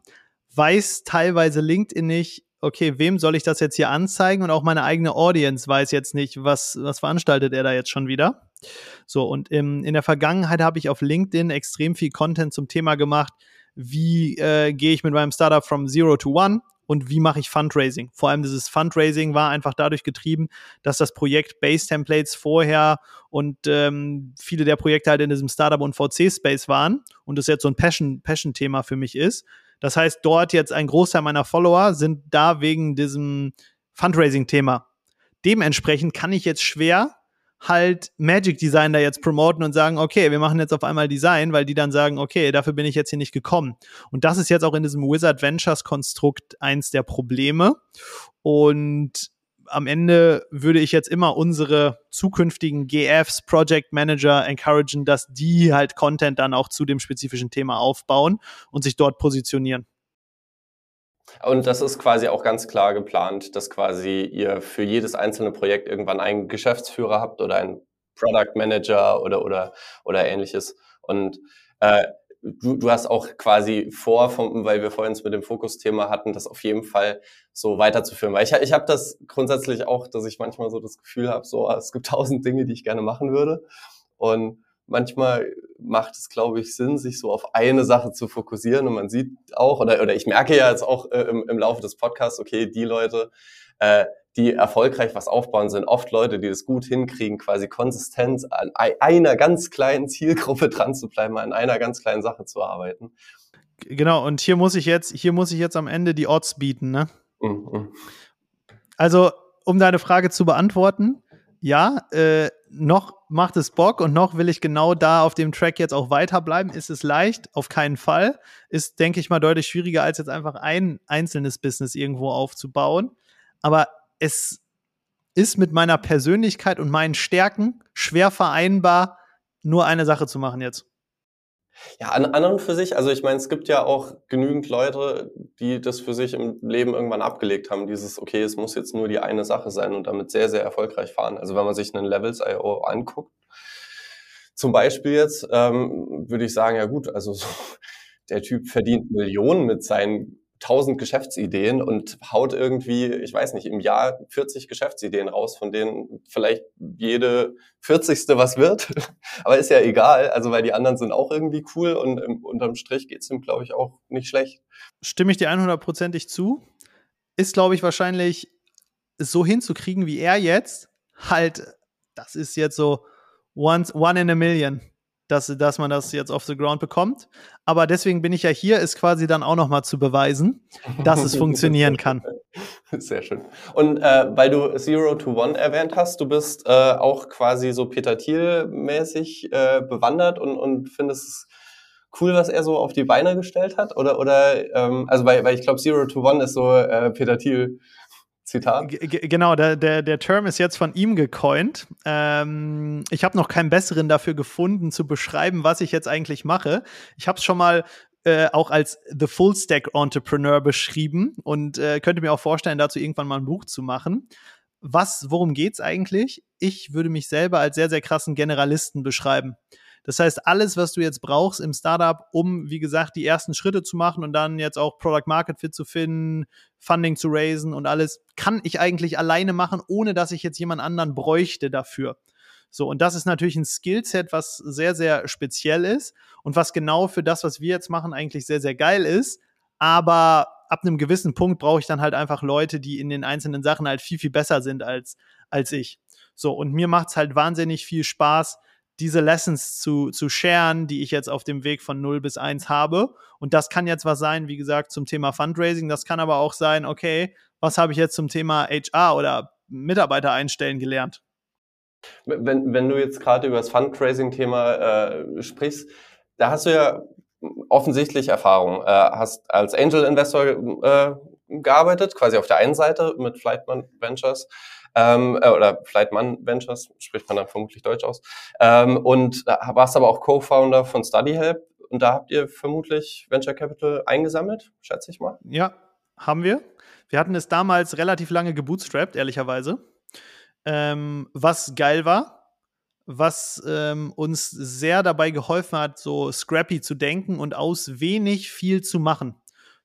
weiß teilweise LinkedIn nicht, okay, wem soll ich das jetzt hier anzeigen? Und auch meine eigene Audience weiß jetzt nicht, was, was veranstaltet er da jetzt schon wieder. So, und im, in der Vergangenheit habe ich auf LinkedIn extrem viel Content zum Thema gemacht, wie äh, gehe ich mit meinem Startup from Zero to One und wie mache ich Fundraising. Vor allem dieses Fundraising war einfach dadurch getrieben, dass das Projekt Base Templates vorher und ähm, viele der Projekte halt in diesem Startup und VC-Space waren und das jetzt so ein Passion-Thema Passion für mich ist. Das heißt, dort jetzt ein Großteil meiner Follower sind da wegen diesem Fundraising-Thema. Dementsprechend kann ich jetzt schwer halt Magic Design da jetzt promoten und sagen, okay, wir machen jetzt auf einmal Design, weil die dann sagen, okay, dafür bin ich jetzt hier nicht gekommen. Und das ist jetzt auch in diesem Wizard Ventures Konstrukt eins der Probleme. Und am Ende würde ich jetzt immer unsere zukünftigen GFs, Project Manager encouragen, dass die halt Content dann auch zu dem spezifischen Thema aufbauen und sich dort positionieren. Und das ist quasi auch ganz klar geplant, dass quasi ihr für jedes einzelne Projekt irgendwann einen Geschäftsführer habt oder einen Product Manager oder oder oder ähnliches. Und äh, du, du hast auch quasi vor, vom, weil wir vorhin mit dem Fokusthema hatten, das auf jeden Fall so weiterzuführen. Weil ich, ich habe das grundsätzlich auch, dass ich manchmal so das Gefühl habe, so es gibt tausend Dinge, die ich gerne machen würde. Und manchmal macht es, glaube ich, Sinn, sich so auf eine Sache zu fokussieren. Und man sieht auch, oder, oder ich merke ja jetzt auch äh, im, im Laufe des Podcasts, okay, die Leute, äh, die erfolgreich was aufbauen, sind oft Leute, die es gut hinkriegen, quasi konsistent an einer ganz kleinen Zielgruppe dran zu bleiben, an einer ganz kleinen Sache zu arbeiten. Genau, und hier muss ich jetzt, hier muss ich jetzt am Ende die Odds bieten, ne? Mhm. Also, um deine Frage zu beantworten, ja, äh, noch macht es Bock und noch will ich genau da auf dem Track jetzt auch weiterbleiben. Ist es leicht? Auf keinen Fall. Ist, denke ich mal, deutlich schwieriger, als jetzt einfach ein einzelnes Business irgendwo aufzubauen. Aber es ist mit meiner Persönlichkeit und meinen Stärken schwer vereinbar, nur eine Sache zu machen jetzt. Ja, an, an und für sich, also ich meine, es gibt ja auch genügend Leute, die das für sich im Leben irgendwann abgelegt haben, dieses, okay, es muss jetzt nur die eine Sache sein und damit sehr, sehr erfolgreich fahren. Also wenn man sich einen Levels.io anguckt, zum Beispiel jetzt, ähm, würde ich sagen, ja gut, also so, der Typ verdient Millionen mit seinen tausend Geschäftsideen und haut irgendwie, ich weiß nicht, im Jahr 40 Geschäftsideen raus, von denen vielleicht jede 40. was wird. Aber ist ja egal, also weil die anderen sind auch irgendwie cool und im, unterm Strich geht's ihm, glaube ich, auch nicht schlecht. Stimme ich dir 100%ig zu. Ist, glaube ich, wahrscheinlich so hinzukriegen wie er jetzt. Halt, das ist jetzt so once, one in a million dass, dass man das jetzt off the ground bekommt. Aber deswegen bin ich ja hier, ist quasi dann auch nochmal zu beweisen, dass es funktionieren kann. Sehr schön. Und äh, weil du Zero to One erwähnt hast, du bist äh, auch quasi so Peter Thiel-mäßig äh, bewandert und, und findest es cool, was er so auf die Beine gestellt hat? Oder, oder ähm, also weil, weil ich glaube, Zero to One ist so äh, Peter Thiel Zitat. G genau, der, der, der Term ist jetzt von ihm gecoint. Ähm, ich habe noch keinen besseren dafür gefunden, zu beschreiben, was ich jetzt eigentlich mache. Ich habe es schon mal äh, auch als The Full Stack Entrepreneur beschrieben und äh, könnte mir auch vorstellen, dazu irgendwann mal ein Buch zu machen. Was, worum geht's eigentlich? Ich würde mich selber als sehr, sehr krassen Generalisten beschreiben. Das heißt, alles, was du jetzt brauchst im Startup, um, wie gesagt, die ersten Schritte zu machen und dann jetzt auch Product Market Fit zu finden, Funding zu raisen und alles, kann ich eigentlich alleine machen, ohne dass ich jetzt jemand anderen bräuchte dafür. So, und das ist natürlich ein Skillset, was sehr, sehr speziell ist und was genau für das, was wir jetzt machen, eigentlich sehr, sehr geil ist. Aber ab einem gewissen Punkt brauche ich dann halt einfach Leute, die in den einzelnen Sachen halt viel, viel besser sind als, als ich. So, und mir macht es halt wahnsinnig viel Spaß, diese Lessons zu, zu sharen, die ich jetzt auf dem Weg von 0 bis 1 habe. Und das kann jetzt was sein, wie gesagt, zum Thema Fundraising. Das kann aber auch sein, okay, was habe ich jetzt zum Thema HR oder Mitarbeiter einstellen gelernt? Wenn, wenn du jetzt gerade über das Fundraising-Thema äh, sprichst, da hast du ja offensichtlich Erfahrung. Äh, hast als Angel Investor äh, gearbeitet, quasi auf der einen Seite mit Flightman Ventures ähm, äh, oder Flightman Ventures, spricht man dann vermutlich Deutsch aus, ähm, und warst aber auch Co-Founder von StudyHelp und da habt ihr vermutlich Venture Capital eingesammelt, schätze ich mal. Ja, haben wir. Wir hatten es damals relativ lange gebootstrapped, ehrlicherweise. Ähm, was geil war, was ähm, uns sehr dabei geholfen hat, so scrappy zu denken und aus wenig viel zu machen.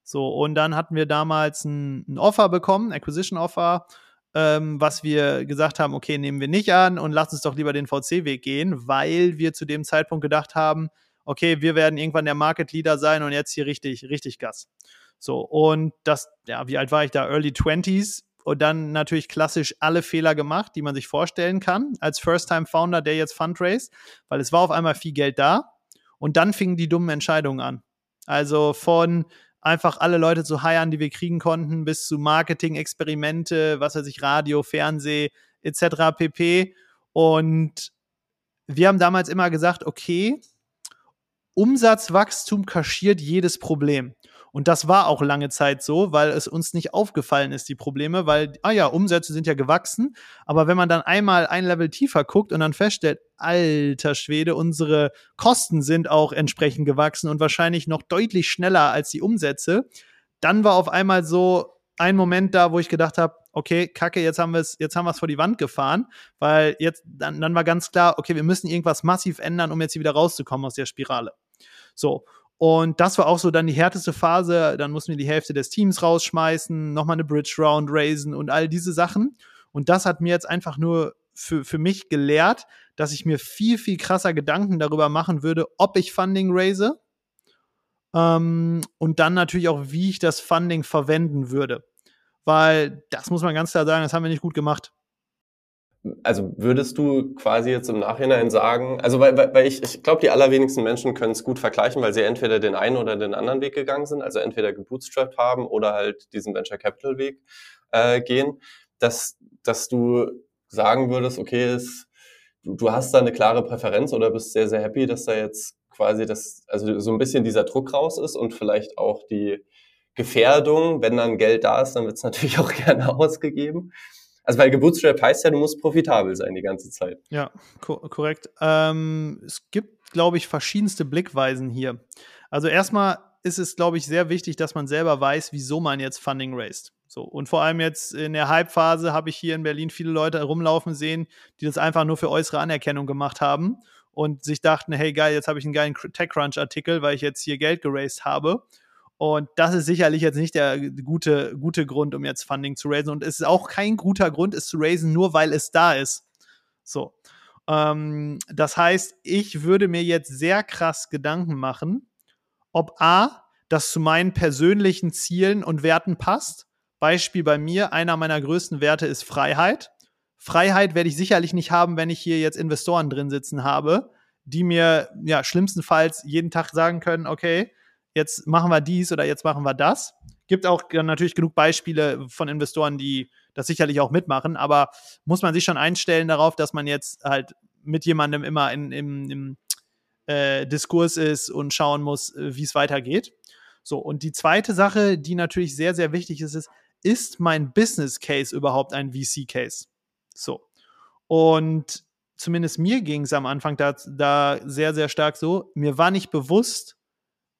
So, und dann hatten wir damals ein, ein Offer bekommen, Acquisition Offer, ähm, was wir gesagt haben, okay, nehmen wir nicht an und lass uns doch lieber den VC-Weg gehen, weil wir zu dem Zeitpunkt gedacht haben, okay, wir werden irgendwann der Market Leader sein und jetzt hier richtig, richtig Gas. So, und das, ja, wie alt war ich da? Early 20s und dann natürlich klassisch alle Fehler gemacht, die man sich vorstellen kann, als First-Time-Founder, der jetzt fundraised, weil es war auf einmal viel Geld da und dann fingen die dummen Entscheidungen an. Also von einfach alle Leute zu heiern, die wir kriegen konnten, bis zu Marketing-Experimente, was weiß ich, Radio, Fernseh etc. pp. Und wir haben damals immer gesagt, okay, Umsatzwachstum kaschiert jedes Problem. Und das war auch lange Zeit so, weil es uns nicht aufgefallen ist, die Probleme, weil, ah ja, Umsätze sind ja gewachsen, aber wenn man dann einmal ein Level tiefer guckt und dann feststellt, alter Schwede, unsere Kosten sind auch entsprechend gewachsen und wahrscheinlich noch deutlich schneller als die Umsätze, dann war auf einmal so ein Moment da, wo ich gedacht habe, okay, Kacke, jetzt haben wir es, jetzt haben wir es vor die Wand gefahren, weil jetzt dann, dann war ganz klar, okay, wir müssen irgendwas massiv ändern, um jetzt hier wieder rauszukommen aus der Spirale. So und das war auch so dann die härteste Phase. Dann mussten wir die Hälfte des Teams rausschmeißen, nochmal eine Bridge Round raisen und all diese Sachen. Und das hat mir jetzt einfach nur für, für mich gelehrt, dass ich mir viel, viel krasser Gedanken darüber machen würde, ob ich Funding raise ähm, und dann natürlich auch, wie ich das Funding verwenden würde. Weil das muss man ganz klar sagen, das haben wir nicht gut gemacht. Also würdest du quasi jetzt im Nachhinein sagen, also weil, weil ich, ich glaube, die allerwenigsten Menschen können es gut vergleichen, weil sie entweder den einen oder den anderen Weg gegangen sind, also entweder gebootstrapped haben oder halt diesen Venture Capital Weg äh, gehen, dass, dass du sagen würdest, okay, es, du, du hast da eine klare Präferenz oder bist sehr, sehr happy, dass da jetzt quasi das, also so ein bisschen dieser Druck raus ist und vielleicht auch die Gefährdung, wenn dann Geld da ist, dann wird es natürlich auch gerne ausgegeben. Also weil Geburtstrap heißt ja, du musst profitabel sein die ganze Zeit. Ja, ko korrekt. Ähm, es gibt, glaube ich, verschiedenste Blickweisen hier. Also erstmal ist es, glaube ich, sehr wichtig, dass man selber weiß, wieso man jetzt Funding raised. So, und vor allem jetzt in der Hype-Phase habe ich hier in Berlin viele Leute rumlaufen sehen, die das einfach nur für äußere Anerkennung gemacht haben und sich dachten, hey geil, jetzt habe ich einen geilen TechCrunch-Artikel, weil ich jetzt hier Geld geraced habe. Und das ist sicherlich jetzt nicht der gute, gute Grund, um jetzt Funding zu raisen. Und es ist auch kein guter Grund, es zu raisen, nur weil es da ist. So. Ähm, das heißt, ich würde mir jetzt sehr krass Gedanken machen, ob A, das zu meinen persönlichen Zielen und Werten passt. Beispiel bei mir, einer meiner größten Werte ist Freiheit. Freiheit werde ich sicherlich nicht haben, wenn ich hier jetzt Investoren drin sitzen habe, die mir ja schlimmstenfalls jeden Tag sagen können, okay, jetzt machen wir dies oder jetzt machen wir das. Gibt auch natürlich genug Beispiele von Investoren, die das sicherlich auch mitmachen, aber muss man sich schon einstellen darauf, dass man jetzt halt mit jemandem immer in, im, im äh, Diskurs ist und schauen muss, äh, wie es weitergeht. So, und die zweite Sache, die natürlich sehr, sehr wichtig ist, ist, ist mein Business Case überhaupt ein VC Case? So. Und zumindest mir ging es am Anfang da, da sehr, sehr stark so. Mir war nicht bewusst,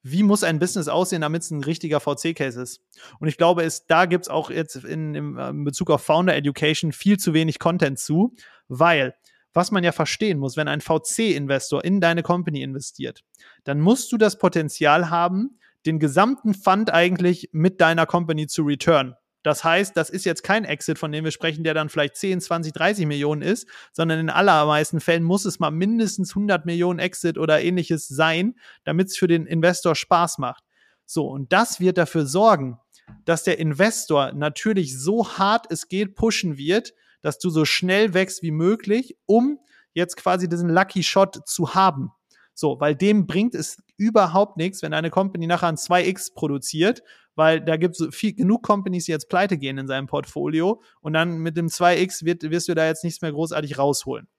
wie muss ein Business aussehen, damit es ein richtiger VC-Case ist. Und ich glaube, es, da gibt es auch jetzt in, in, Bezug auf Founder Education viel zu wenig Content zu, weil was man ja verstehen muss, wenn ein VC-Investor in deine Company investiert, dann musst du das Potenzial haben, den gesamten Fund eigentlich mit deiner Company zu return. Das heißt, das ist jetzt kein Exit, von dem wir sprechen, der dann vielleicht 10, 20, 30 Millionen ist, sondern in allermeisten Fällen muss es mal mindestens 100 Millionen Exit oder ähnliches sein, damit es für den Investor Spaß macht. So, und das wird dafür sorgen, dass der Investor natürlich so hart es geht pushen wird, dass du so schnell wächst wie möglich, um jetzt quasi diesen Lucky Shot zu haben. So, weil dem bringt es überhaupt nichts, wenn eine Company nachher ein 2x produziert, weil da gibt es viel, genug Companies, die jetzt pleite gehen in seinem Portfolio und dann mit dem 2x wird, wirst du da jetzt nichts mehr großartig rausholen.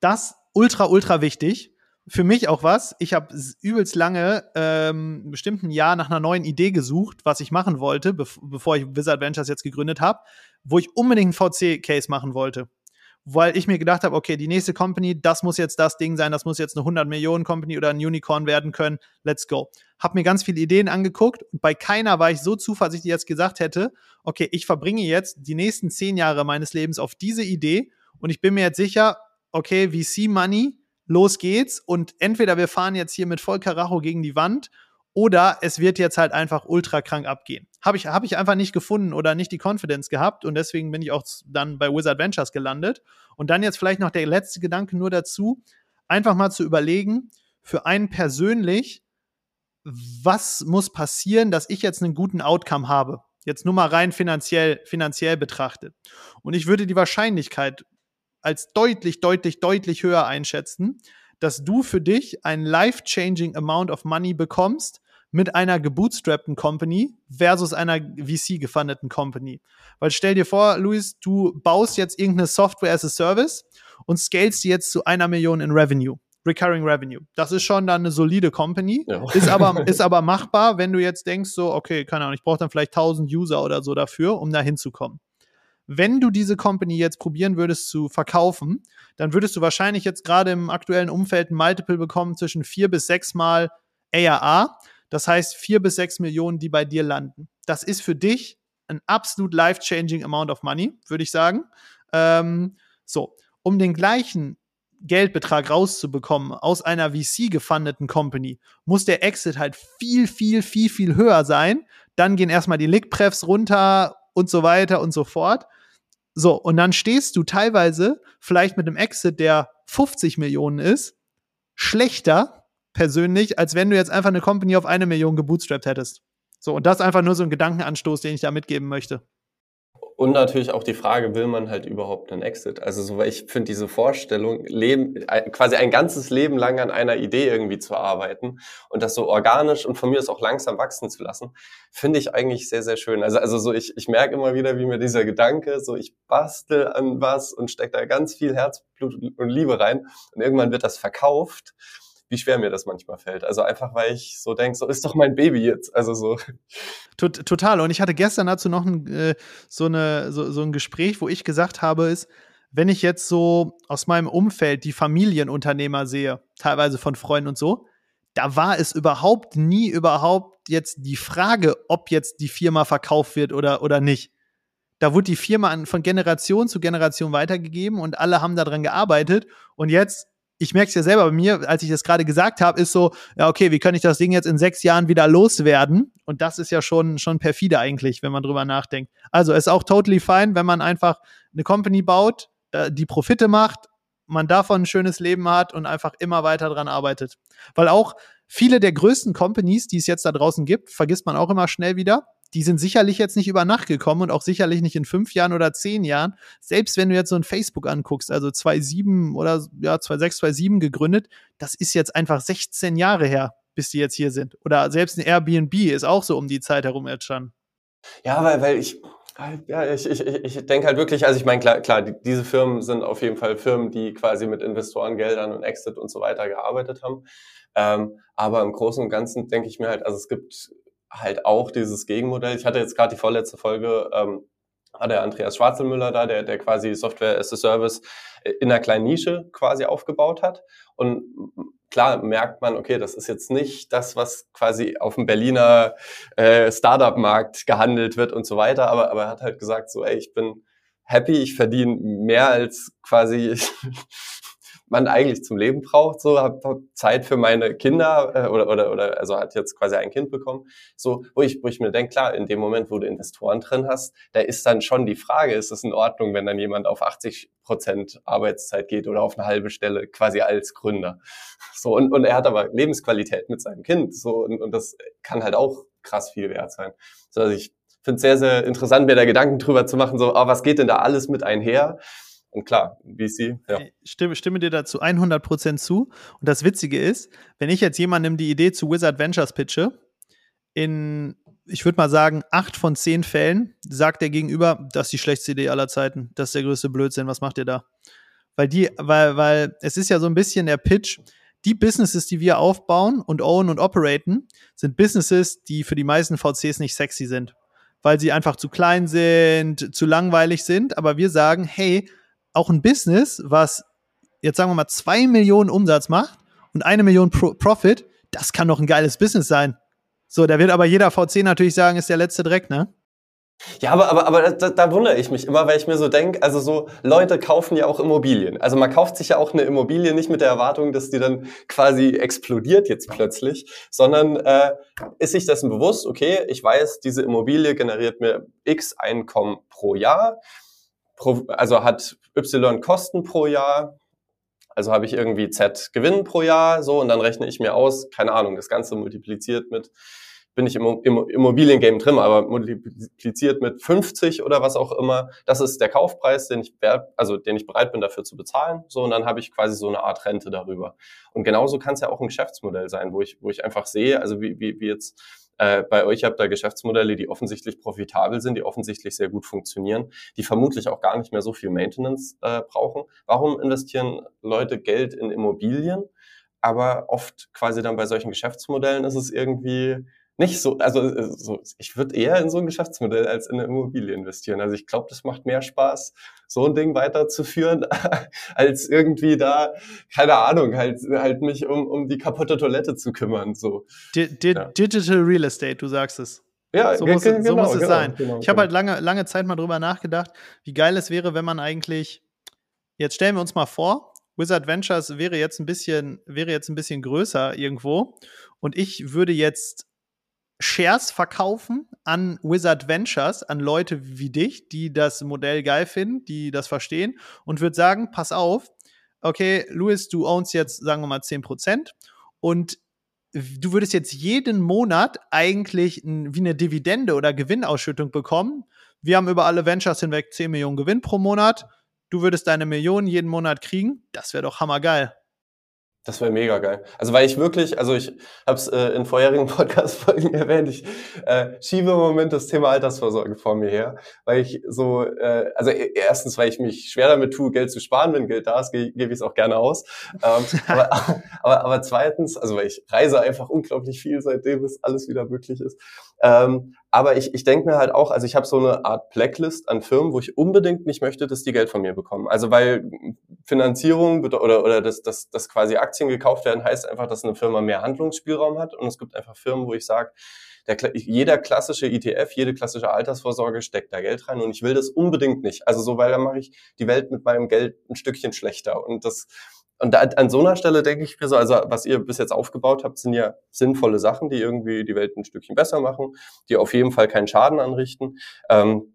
Das ultra, ultra wichtig. Für mich auch was. Ich habe übelst lange, ähm, bestimmt ein Jahr nach einer neuen Idee gesucht, was ich machen wollte, bev bevor ich Wizard Ventures jetzt gegründet habe, wo ich unbedingt einen VC-Case machen wollte weil ich mir gedacht habe, okay, die nächste Company, das muss jetzt das Ding sein, das muss jetzt eine 100 Millionen Company oder ein Unicorn werden können. Let's go. Hab mir ganz viele Ideen angeguckt und bei keiner war ich so zuversichtlich, ich gesagt hätte, okay, ich verbringe jetzt die nächsten zehn Jahre meines Lebens auf diese Idee und ich bin mir jetzt sicher, okay, VC Money, los geht's und entweder wir fahren jetzt hier mit voll Karacho gegen die Wand oder es wird jetzt halt einfach ultra krank abgehen. Habe ich, hab ich einfach nicht gefunden oder nicht die Confidence gehabt und deswegen bin ich auch dann bei Wizard Ventures gelandet. Und dann jetzt vielleicht noch der letzte Gedanke nur dazu, einfach mal zu überlegen, für einen persönlich, was muss passieren, dass ich jetzt einen guten Outcome habe? Jetzt nur mal rein finanziell, finanziell betrachtet. Und ich würde die Wahrscheinlichkeit als deutlich, deutlich, deutlich höher einschätzen, dass du für dich ein life-changing Amount of Money bekommst mit einer gebootstrappten Company versus einer VC-gefundeten Company. Weil stell dir vor, Luis, du baust jetzt irgendeine Software as a Service und scalest die jetzt zu einer Million in Revenue. Recurring Revenue. Das ist schon dann eine solide Company. Ja. Ist, aber, ist aber machbar, wenn du jetzt denkst, so, okay, keine Ahnung, ich brauche dann vielleicht 1000 User oder so dafür, um da hinzukommen wenn du diese Company jetzt probieren würdest zu verkaufen, dann würdest du wahrscheinlich jetzt gerade im aktuellen Umfeld ein Multiple bekommen zwischen vier bis sechs Mal ARA. Das heißt vier bis sechs Millionen, die bei dir landen. Das ist für dich ein absolut life-changing amount of money, würde ich sagen. Ähm, so, um den gleichen Geldbetrag rauszubekommen aus einer VC gefundeten Company, muss der Exit halt viel, viel, viel, viel höher sein. Dann gehen erstmal die Lick-Prefs runter und so weiter und so fort So, und dann stehst du teilweise vielleicht mit einem Exit, der 50 Millionen ist, schlechter persönlich, als wenn du jetzt einfach eine Company auf eine Million gebootstrapped hättest. So, und das ist einfach nur so ein Gedankenanstoß, den ich da mitgeben möchte. Und natürlich auch die Frage, will man halt überhaupt einen Exit? Also so, weil ich finde diese Vorstellung, Leben, quasi ein ganzes Leben lang an einer Idee irgendwie zu arbeiten und das so organisch und von mir aus auch langsam wachsen zu lassen, finde ich eigentlich sehr, sehr schön. Also, also so, ich, ich merke immer wieder, wie mir dieser Gedanke, so ich bastel an was und stecke da ganz viel Herzblut und Liebe rein und irgendwann wird das verkauft wie schwer mir das manchmal fällt. Also einfach, weil ich so denke, so ist doch mein Baby jetzt. Also so. Total. Und ich hatte gestern dazu noch ein, äh, so, eine, so, so ein Gespräch, wo ich gesagt habe, ist, wenn ich jetzt so aus meinem Umfeld die Familienunternehmer sehe, teilweise von Freunden und so, da war es überhaupt nie überhaupt jetzt die Frage, ob jetzt die Firma verkauft wird oder, oder nicht. Da wurde die Firma von Generation zu Generation weitergegeben und alle haben daran gearbeitet. Und jetzt ich merke es ja selber bei mir, als ich das gerade gesagt habe, ist so, ja, okay, wie kann ich das Ding jetzt in sechs Jahren wieder loswerden? Und das ist ja schon, schon perfide eigentlich, wenn man drüber nachdenkt. Also ist auch totally fine, wenn man einfach eine Company baut, die Profite macht, man davon ein schönes Leben hat und einfach immer weiter dran arbeitet. Weil auch viele der größten Companies, die es jetzt da draußen gibt, vergisst man auch immer schnell wieder, die sind sicherlich jetzt nicht über Nacht gekommen und auch sicherlich nicht in fünf Jahren oder zehn Jahren. Selbst wenn du jetzt so ein Facebook anguckst, also 2007 oder ja, 2006, 2007 gegründet, das ist jetzt einfach 16 Jahre her, bis die jetzt hier sind. Oder selbst ein Airbnb ist auch so um die Zeit herum entstanden. Ja, weil, weil ich, ja, ich, ich, ich denke halt wirklich, also ich meine, klar, klar, diese Firmen sind auf jeden Fall Firmen, die quasi mit Investorengeldern und Exit und so weiter gearbeitet haben. Ähm, aber im Großen und Ganzen denke ich mir halt, also es gibt halt auch dieses Gegenmodell. Ich hatte jetzt gerade die vorletzte Folge, ähm, war der Andreas Schwarzelmüller da, der, der quasi Software as a Service in einer kleinen Nische quasi aufgebaut hat. Und klar merkt man, okay, das ist jetzt nicht das, was quasi auf dem Berliner äh, Startup-Markt gehandelt wird und so weiter, aber, aber er hat halt gesagt, so, ey, ich bin happy, ich verdiene mehr als quasi man eigentlich zum Leben braucht. So, habe hab Zeit für meine Kinder äh, oder, oder, oder also hat jetzt quasi ein Kind bekommen. So, wo ich, wo ich mir denke, klar, in dem Moment, wo du Investoren drin hast, da ist dann schon die Frage, ist es in Ordnung, wenn dann jemand auf 80 Prozent Arbeitszeit geht oder auf eine halbe Stelle quasi als Gründer. So, und, und er hat aber Lebensqualität mit seinem Kind. So, und, und das kann halt auch krass viel wert sein. So, also ich finde es sehr, sehr interessant, mir da Gedanken drüber zu machen, so, oh, was geht denn da alles mit einher? Und klar, VC, ja. Ich stimme, stimme dir dazu 100% zu. Und das Witzige ist, wenn ich jetzt jemandem die Idee zu Wizard Ventures pitche, in, ich würde mal sagen, acht von zehn Fällen sagt der Gegenüber, das ist die schlechteste Idee aller Zeiten, das ist der größte Blödsinn, was macht ihr da? Weil die, weil, weil es ist ja so ein bisschen der Pitch, die Businesses, die wir aufbauen und own und operaten, sind Businesses, die für die meisten VCs nicht sexy sind. Weil sie einfach zu klein sind, zu langweilig sind. Aber wir sagen, hey, auch ein Business, was jetzt sagen wir mal zwei Millionen Umsatz macht und eine Million Pro Profit, das kann doch ein geiles Business sein. So, da wird aber jeder VC natürlich sagen, ist der letzte Dreck, ne? Ja, aber, aber, aber da, da wundere ich mich immer, weil ich mir so denke, also so Leute kaufen ja auch Immobilien. Also man kauft sich ja auch eine Immobilie nicht mit der Erwartung, dass die dann quasi explodiert jetzt plötzlich, sondern äh, ist sich dessen bewusst, okay, ich weiß, diese Immobilie generiert mir X Einkommen pro Jahr pro, also hat Y Kosten pro Jahr, also habe ich irgendwie Z Gewinn pro Jahr, so, und dann rechne ich mir aus, keine Ahnung, das Ganze multipliziert mit, bin ich im, im Immobiliengame drin, aber multipliziert mit 50 oder was auch immer, das ist der Kaufpreis, den ich, also den ich bereit bin dafür zu bezahlen, so, und dann habe ich quasi so eine Art Rente darüber. Und genauso kann es ja auch ein Geschäftsmodell sein, wo ich, wo ich einfach sehe, also wie, wie, wie jetzt äh, bei euch habt ihr Geschäftsmodelle, die offensichtlich profitabel sind, die offensichtlich sehr gut funktionieren, die vermutlich auch gar nicht mehr so viel Maintenance äh, brauchen. Warum investieren Leute Geld in Immobilien? Aber oft quasi dann bei solchen Geschäftsmodellen ist es irgendwie nicht so, also äh, so, ich würde eher in so ein Geschäftsmodell als in eine Immobilie investieren. Also ich glaube, das macht mehr Spaß, so ein Ding weiterzuführen, als irgendwie da, keine Ahnung, halt, halt mich um, um die kaputte Toilette zu kümmern. So. Di di ja. Digital Real Estate, du sagst es. Ja, so muss, genau, so muss es genau, sein. Genau, ich habe genau. halt lange, lange Zeit mal drüber nachgedacht, wie geil es wäre, wenn man eigentlich, jetzt stellen wir uns mal vor, Wizard Ventures wäre jetzt ein bisschen, wäre jetzt ein bisschen größer irgendwo und ich würde jetzt Shares verkaufen an Wizard Ventures, an Leute wie dich, die das Modell geil finden, die das verstehen und würde sagen, pass auf, okay, Louis, du ownst jetzt, sagen wir mal, 10% und du würdest jetzt jeden Monat eigentlich wie eine Dividende oder Gewinnausschüttung bekommen. Wir haben über alle Ventures hinweg 10 Millionen Gewinn pro Monat. Du würdest deine Millionen jeden Monat kriegen. Das wäre doch hammergeil. Das wäre mega geil. Also weil ich wirklich, also ich habe es äh, in vorherigen Podcast-Folgen erwähnt, ich äh, schiebe im Moment das Thema Altersvorsorge vor mir her, weil ich so, äh, also e, erstens, weil ich mich schwer damit tue, Geld zu sparen, wenn Geld da ist, ge gebe ich es auch gerne aus. Ähm, aber, aber, aber zweitens, also weil ich reise einfach unglaublich viel, seitdem es alles wieder möglich ist. Ähm, aber ich, ich denke mir halt auch, also ich habe so eine Art Blacklist an Firmen, wo ich unbedingt nicht möchte, dass die Geld von mir bekommen. Also weil Finanzierung oder, oder dass, dass, dass quasi Aktien gekauft werden, heißt einfach, dass eine Firma mehr Handlungsspielraum hat. Und es gibt einfach Firmen, wo ich sage, der, jeder klassische ETF, jede klassische Altersvorsorge steckt da Geld rein und ich will das unbedingt nicht. Also so, weil dann mache ich die Welt mit meinem Geld ein Stückchen schlechter. Und das, und da, an so einer Stelle denke ich mir so, also was ihr bis jetzt aufgebaut habt, sind ja sinnvolle Sachen, die irgendwie die Welt ein Stückchen besser machen, die auf jeden Fall keinen Schaden anrichten. Ähm,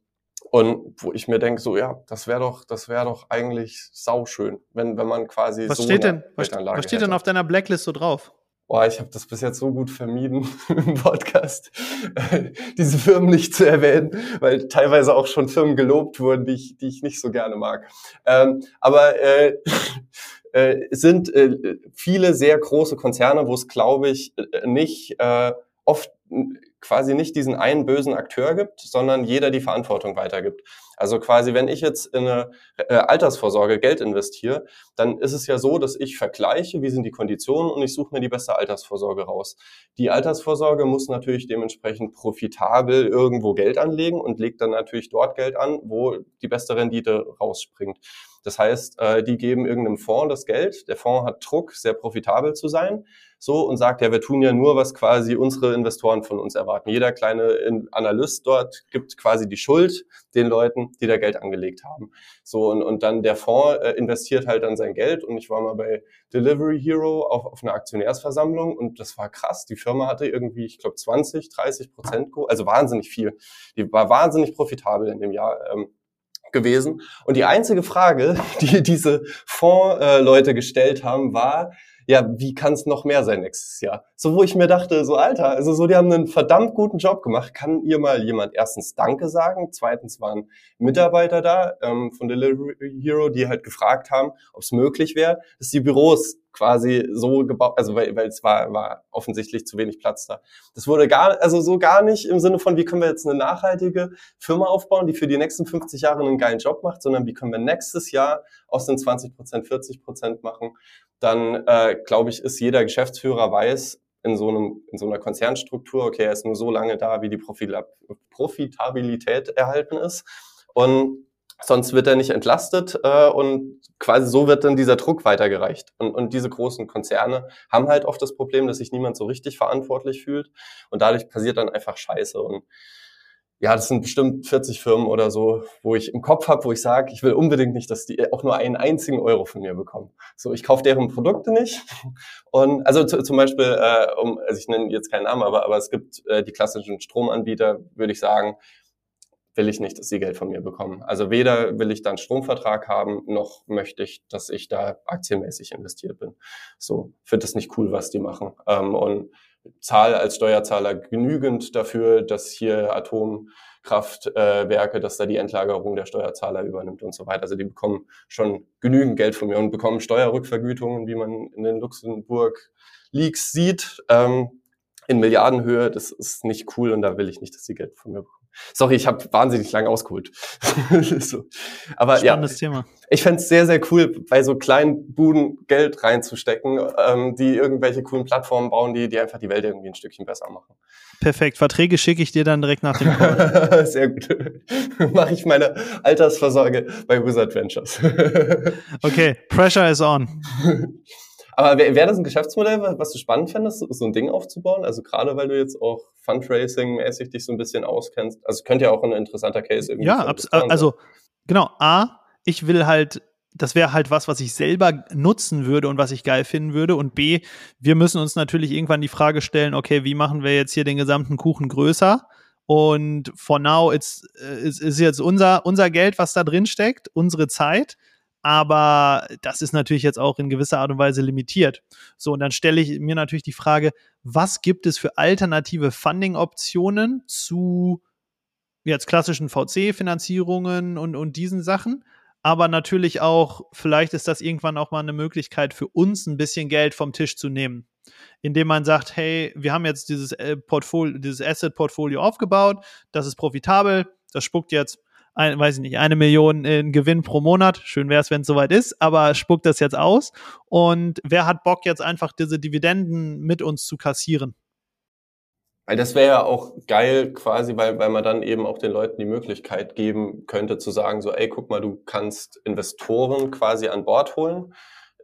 und wo ich mir denke, so ja, das wäre doch, das wäre doch eigentlich sauschön, wenn, wenn man quasi was so steht denn, was, was steht denn auf deiner Blacklist so drauf? Boah, ich habe das bis jetzt so gut vermieden im Podcast, diese Firmen nicht zu erwähnen, weil teilweise auch schon Firmen gelobt wurden, die ich, die ich nicht so gerne mag. Ähm, aber äh, äh, sind äh, viele sehr große Konzerne, wo es, glaube ich, äh, nicht äh, oft quasi nicht diesen einen bösen Akteur gibt, sondern jeder die Verantwortung weitergibt. Also quasi, wenn ich jetzt in eine äh, Altersvorsorge Geld investiere, dann ist es ja so, dass ich vergleiche, wie sind die Konditionen und ich suche mir die beste Altersvorsorge raus. Die Altersvorsorge muss natürlich dementsprechend profitabel irgendwo Geld anlegen und legt dann natürlich dort Geld an, wo die beste Rendite rausspringt. Das heißt, äh, die geben irgendeinem Fonds das Geld. Der Fonds hat Druck, sehr profitabel zu sein so und sagt, ja, wir tun ja nur, was quasi unsere Investoren von uns erwarten. Jeder kleine Analyst dort gibt quasi die Schuld den Leuten, die da Geld angelegt haben. So und, und dann der Fonds äh, investiert halt dann sein Geld und ich war mal bei Delivery Hero auf, auf einer Aktionärsversammlung und das war krass. Die Firma hatte irgendwie, ich glaube, 20, 30 Prozent, also wahnsinnig viel. Die war wahnsinnig profitabel in dem Jahr. Ähm, gewesen. Und die einzige Frage, die diese Fondsleute gestellt haben, war, ja, wie kann es noch mehr sein nächstes Jahr? So, wo ich mir dachte, so Alter, also so, die haben einen verdammt guten Job gemacht. Kann ihr mal jemand erstens Danke sagen? Zweitens waren Mitarbeiter da ähm, von Delivery Hero, die halt gefragt haben, ob es möglich wäre, dass die Büros quasi so gebaut, also weil, weil es war, war offensichtlich zu wenig Platz da. Das wurde gar, also so gar nicht im Sinne von, wie können wir jetzt eine nachhaltige Firma aufbauen, die für die nächsten 50 Jahre einen geilen Job macht, sondern wie können wir nächstes Jahr aus den 20 Prozent 40 Prozent machen dann äh, glaube ich, ist jeder Geschäftsführer weiß in so, einem, in so einer Konzernstruktur, okay, er ist nur so lange da, wie die Profitabilität erhalten ist. Und sonst wird er nicht entlastet äh, und quasi so wird dann dieser Druck weitergereicht. Und, und diese großen Konzerne haben halt oft das Problem, dass sich niemand so richtig verantwortlich fühlt und dadurch passiert dann einfach Scheiße. Und ja, das sind bestimmt 40 Firmen oder so, wo ich im Kopf habe, wo ich sage, ich will unbedingt nicht, dass die auch nur einen einzigen Euro von mir bekommen. So, ich kaufe deren Produkte nicht. Und also zum Beispiel, äh, um, also ich nenne jetzt keinen Namen, aber, aber es gibt äh, die klassischen Stromanbieter, würde ich sagen, will ich nicht, dass sie Geld von mir bekommen. Also weder will ich da einen Stromvertrag haben, noch möchte ich, dass ich da aktienmäßig investiert bin. So, finde das nicht cool, was die machen. Ähm, und zahle als Steuerzahler genügend dafür, dass hier Atomkraftwerke, äh, dass da die Endlagerung der Steuerzahler übernimmt und so weiter. Also die bekommen schon genügend Geld von mir und bekommen Steuerrückvergütungen, wie man in den Luxemburg Leaks sieht, ähm, in Milliardenhöhe. Das ist nicht cool und da will ich nicht, dass die Geld von mir bekommen. Sorry, ich habe wahnsinnig lang ausgeholt. so. Aber Spannendes ja, Thema. Ich fände es sehr, sehr cool, bei so kleinen Buden Geld reinzustecken, ähm, die irgendwelche coolen Plattformen bauen, die, die einfach die Welt irgendwie ein Stückchen besser machen. Perfekt. Verträge schicke ich dir dann direkt nach dem Call. sehr gut. Mache ich meine Altersvorsorge bei Wizard Ventures. okay, Pressure is on. Aber wäre wär das ein Geschäftsmodell, was du spannend fändest, so ein Ding aufzubauen? Also gerade weil du jetzt auch Fundraising-mäßig dich so ein bisschen auskennst. Also könnte ja auch ein interessanter Case irgendwie Ja, sein. also genau, A, ich will halt das wäre halt was, was ich selber nutzen würde und was ich geil finden würde. Und B, wir müssen uns natürlich irgendwann die Frage stellen, okay, wie machen wir jetzt hier den gesamten Kuchen größer? Und for now it's, äh, ist, ist jetzt unser, unser Geld, was da drin steckt, unsere Zeit. Aber das ist natürlich jetzt auch in gewisser Art und Weise limitiert. So, und dann stelle ich mir natürlich die Frage, was gibt es für alternative Funding-Optionen zu jetzt klassischen VC-Finanzierungen und, und diesen Sachen? aber natürlich auch, vielleicht ist das irgendwann auch mal eine Möglichkeit für uns, ein bisschen Geld vom Tisch zu nehmen. Indem man sagt, hey, wir haben jetzt dieses äh, Portfolio, dieses Asset-Portfolio aufgebaut, das ist profitabel, das spuckt jetzt, ein, weiß ich nicht, eine Million in Gewinn pro Monat. Schön wäre es, wenn es soweit ist, aber spuckt das jetzt aus. Und wer hat Bock, jetzt einfach diese Dividenden mit uns zu kassieren? Weil das wäre ja auch geil quasi, weil, weil man dann eben auch den Leuten die Möglichkeit geben könnte zu sagen, so, ey, guck mal, du kannst Investoren quasi an Bord holen,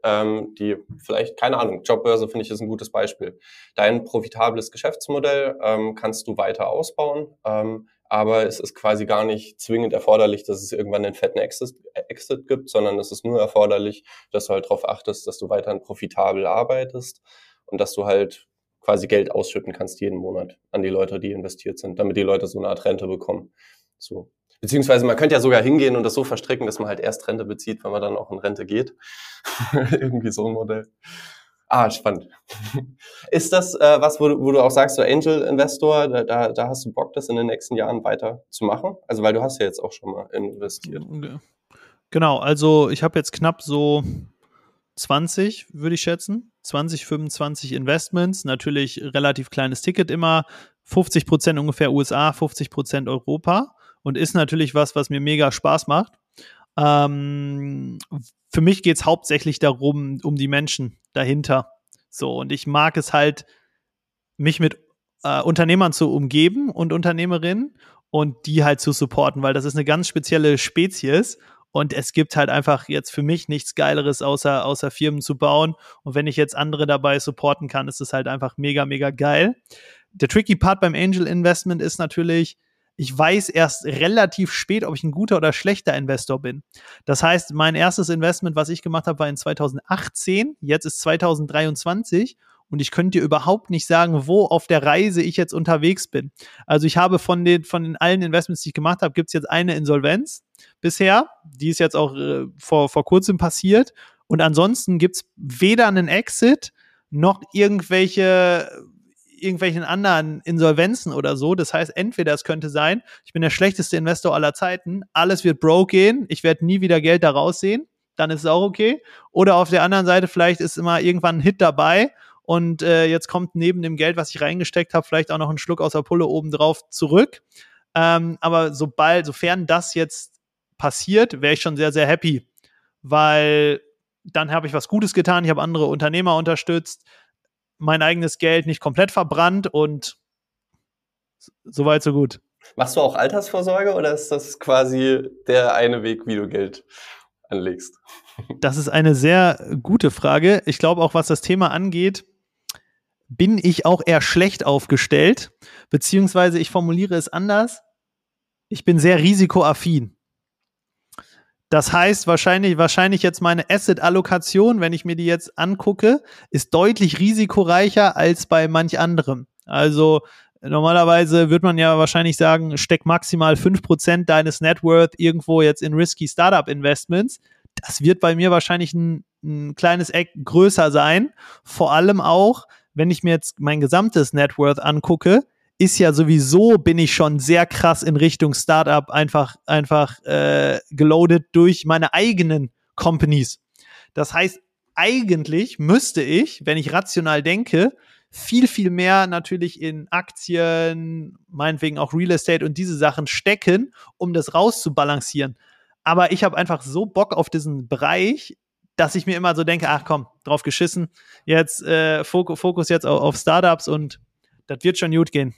ähm, die vielleicht, keine Ahnung, Jobbörse finde ich ist ein gutes Beispiel. Dein profitables Geschäftsmodell ähm, kannst du weiter ausbauen, ähm, aber es ist quasi gar nicht zwingend erforderlich, dass es irgendwann einen fetten Exit, Exit gibt, sondern es ist nur erforderlich, dass du halt darauf achtest, dass du weiterhin profitabel arbeitest und dass du halt quasi Geld ausschütten kannst jeden Monat an die Leute, die investiert sind, damit die Leute so eine Art Rente bekommen. So. Beziehungsweise man könnte ja sogar hingehen und das so verstricken, dass man halt erst Rente bezieht, wenn man dann auch in Rente geht. Irgendwie so ein Modell. Ah, spannend. Ist das äh, was, wo du, wo du auch sagst, so Angel Investor, da, da, da hast du Bock, das in den nächsten Jahren weiter zu machen? Also weil du hast ja jetzt auch schon mal investiert. Genau, also ich habe jetzt knapp so 20, würde ich schätzen. 20, 25 Investments. Natürlich relativ kleines Ticket immer. 50 Prozent ungefähr USA, 50 Prozent Europa. Und ist natürlich was, was mir mega Spaß macht. Ähm, für mich geht es hauptsächlich darum, um die Menschen dahinter. So, und ich mag es halt, mich mit äh, Unternehmern zu umgeben und Unternehmerinnen und die halt zu supporten, weil das ist eine ganz spezielle Spezies und es gibt halt einfach jetzt für mich nichts Geileres, außer, außer Firmen zu bauen. Und wenn ich jetzt andere dabei supporten kann, ist es halt einfach mega, mega geil. Der tricky Part beim Angel Investment ist natürlich, ich weiß erst relativ spät, ob ich ein guter oder schlechter Investor bin. Das heißt, mein erstes Investment, was ich gemacht habe, war in 2018. Jetzt ist 2023 und ich könnte dir überhaupt nicht sagen, wo auf der Reise ich jetzt unterwegs bin. Also ich habe von den, von den allen Investments, die ich gemacht habe, gibt es jetzt eine Insolvenz bisher. Die ist jetzt auch äh, vor, vor kurzem passiert. Und ansonsten gibt es weder einen Exit noch irgendwelche irgendwelchen anderen Insolvenzen oder so. Das heißt, entweder es könnte sein, ich bin der schlechteste Investor aller Zeiten, alles wird broke gehen, ich werde nie wieder Geld da raussehen, dann ist es auch okay. Oder auf der anderen Seite, vielleicht ist immer irgendwann ein Hit dabei und äh, jetzt kommt neben dem Geld, was ich reingesteckt habe, vielleicht auch noch ein Schluck aus der Pulle obendrauf zurück. Ähm, aber sobald, sofern das jetzt passiert, wäre ich schon sehr, sehr happy, weil dann habe ich was Gutes getan, ich habe andere Unternehmer unterstützt, mein eigenes Geld nicht komplett verbrannt und soweit so gut. Machst du auch Altersvorsorge oder ist das quasi der eine Weg, wie du Geld anlegst? Das ist eine sehr gute Frage. Ich glaube auch, was das Thema angeht, bin ich auch eher schlecht aufgestellt, beziehungsweise ich formuliere es anders. Ich bin sehr risikoaffin. Das heißt, wahrscheinlich, wahrscheinlich jetzt meine Asset-Allokation, wenn ich mir die jetzt angucke, ist deutlich risikoreicher als bei manch anderem. Also normalerweise würde man ja wahrscheinlich sagen, steck maximal 5% deines Networth irgendwo jetzt in risky Startup Investments. Das wird bei mir wahrscheinlich ein, ein kleines Eck größer sein. Vor allem auch, wenn ich mir jetzt mein gesamtes Networth angucke, ist ja sowieso, bin ich schon sehr krass in Richtung Startup einfach, einfach äh, geloadet durch meine eigenen Companies. Das heißt, eigentlich müsste ich, wenn ich rational denke, viel, viel mehr natürlich in Aktien, meinetwegen auch Real Estate und diese Sachen stecken, um das rauszubalancieren. Aber ich habe einfach so Bock auf diesen Bereich, dass ich mir immer so denke, ach komm, drauf geschissen, jetzt äh, Fokus jetzt auf, auf Startups und das wird schon gut gehen.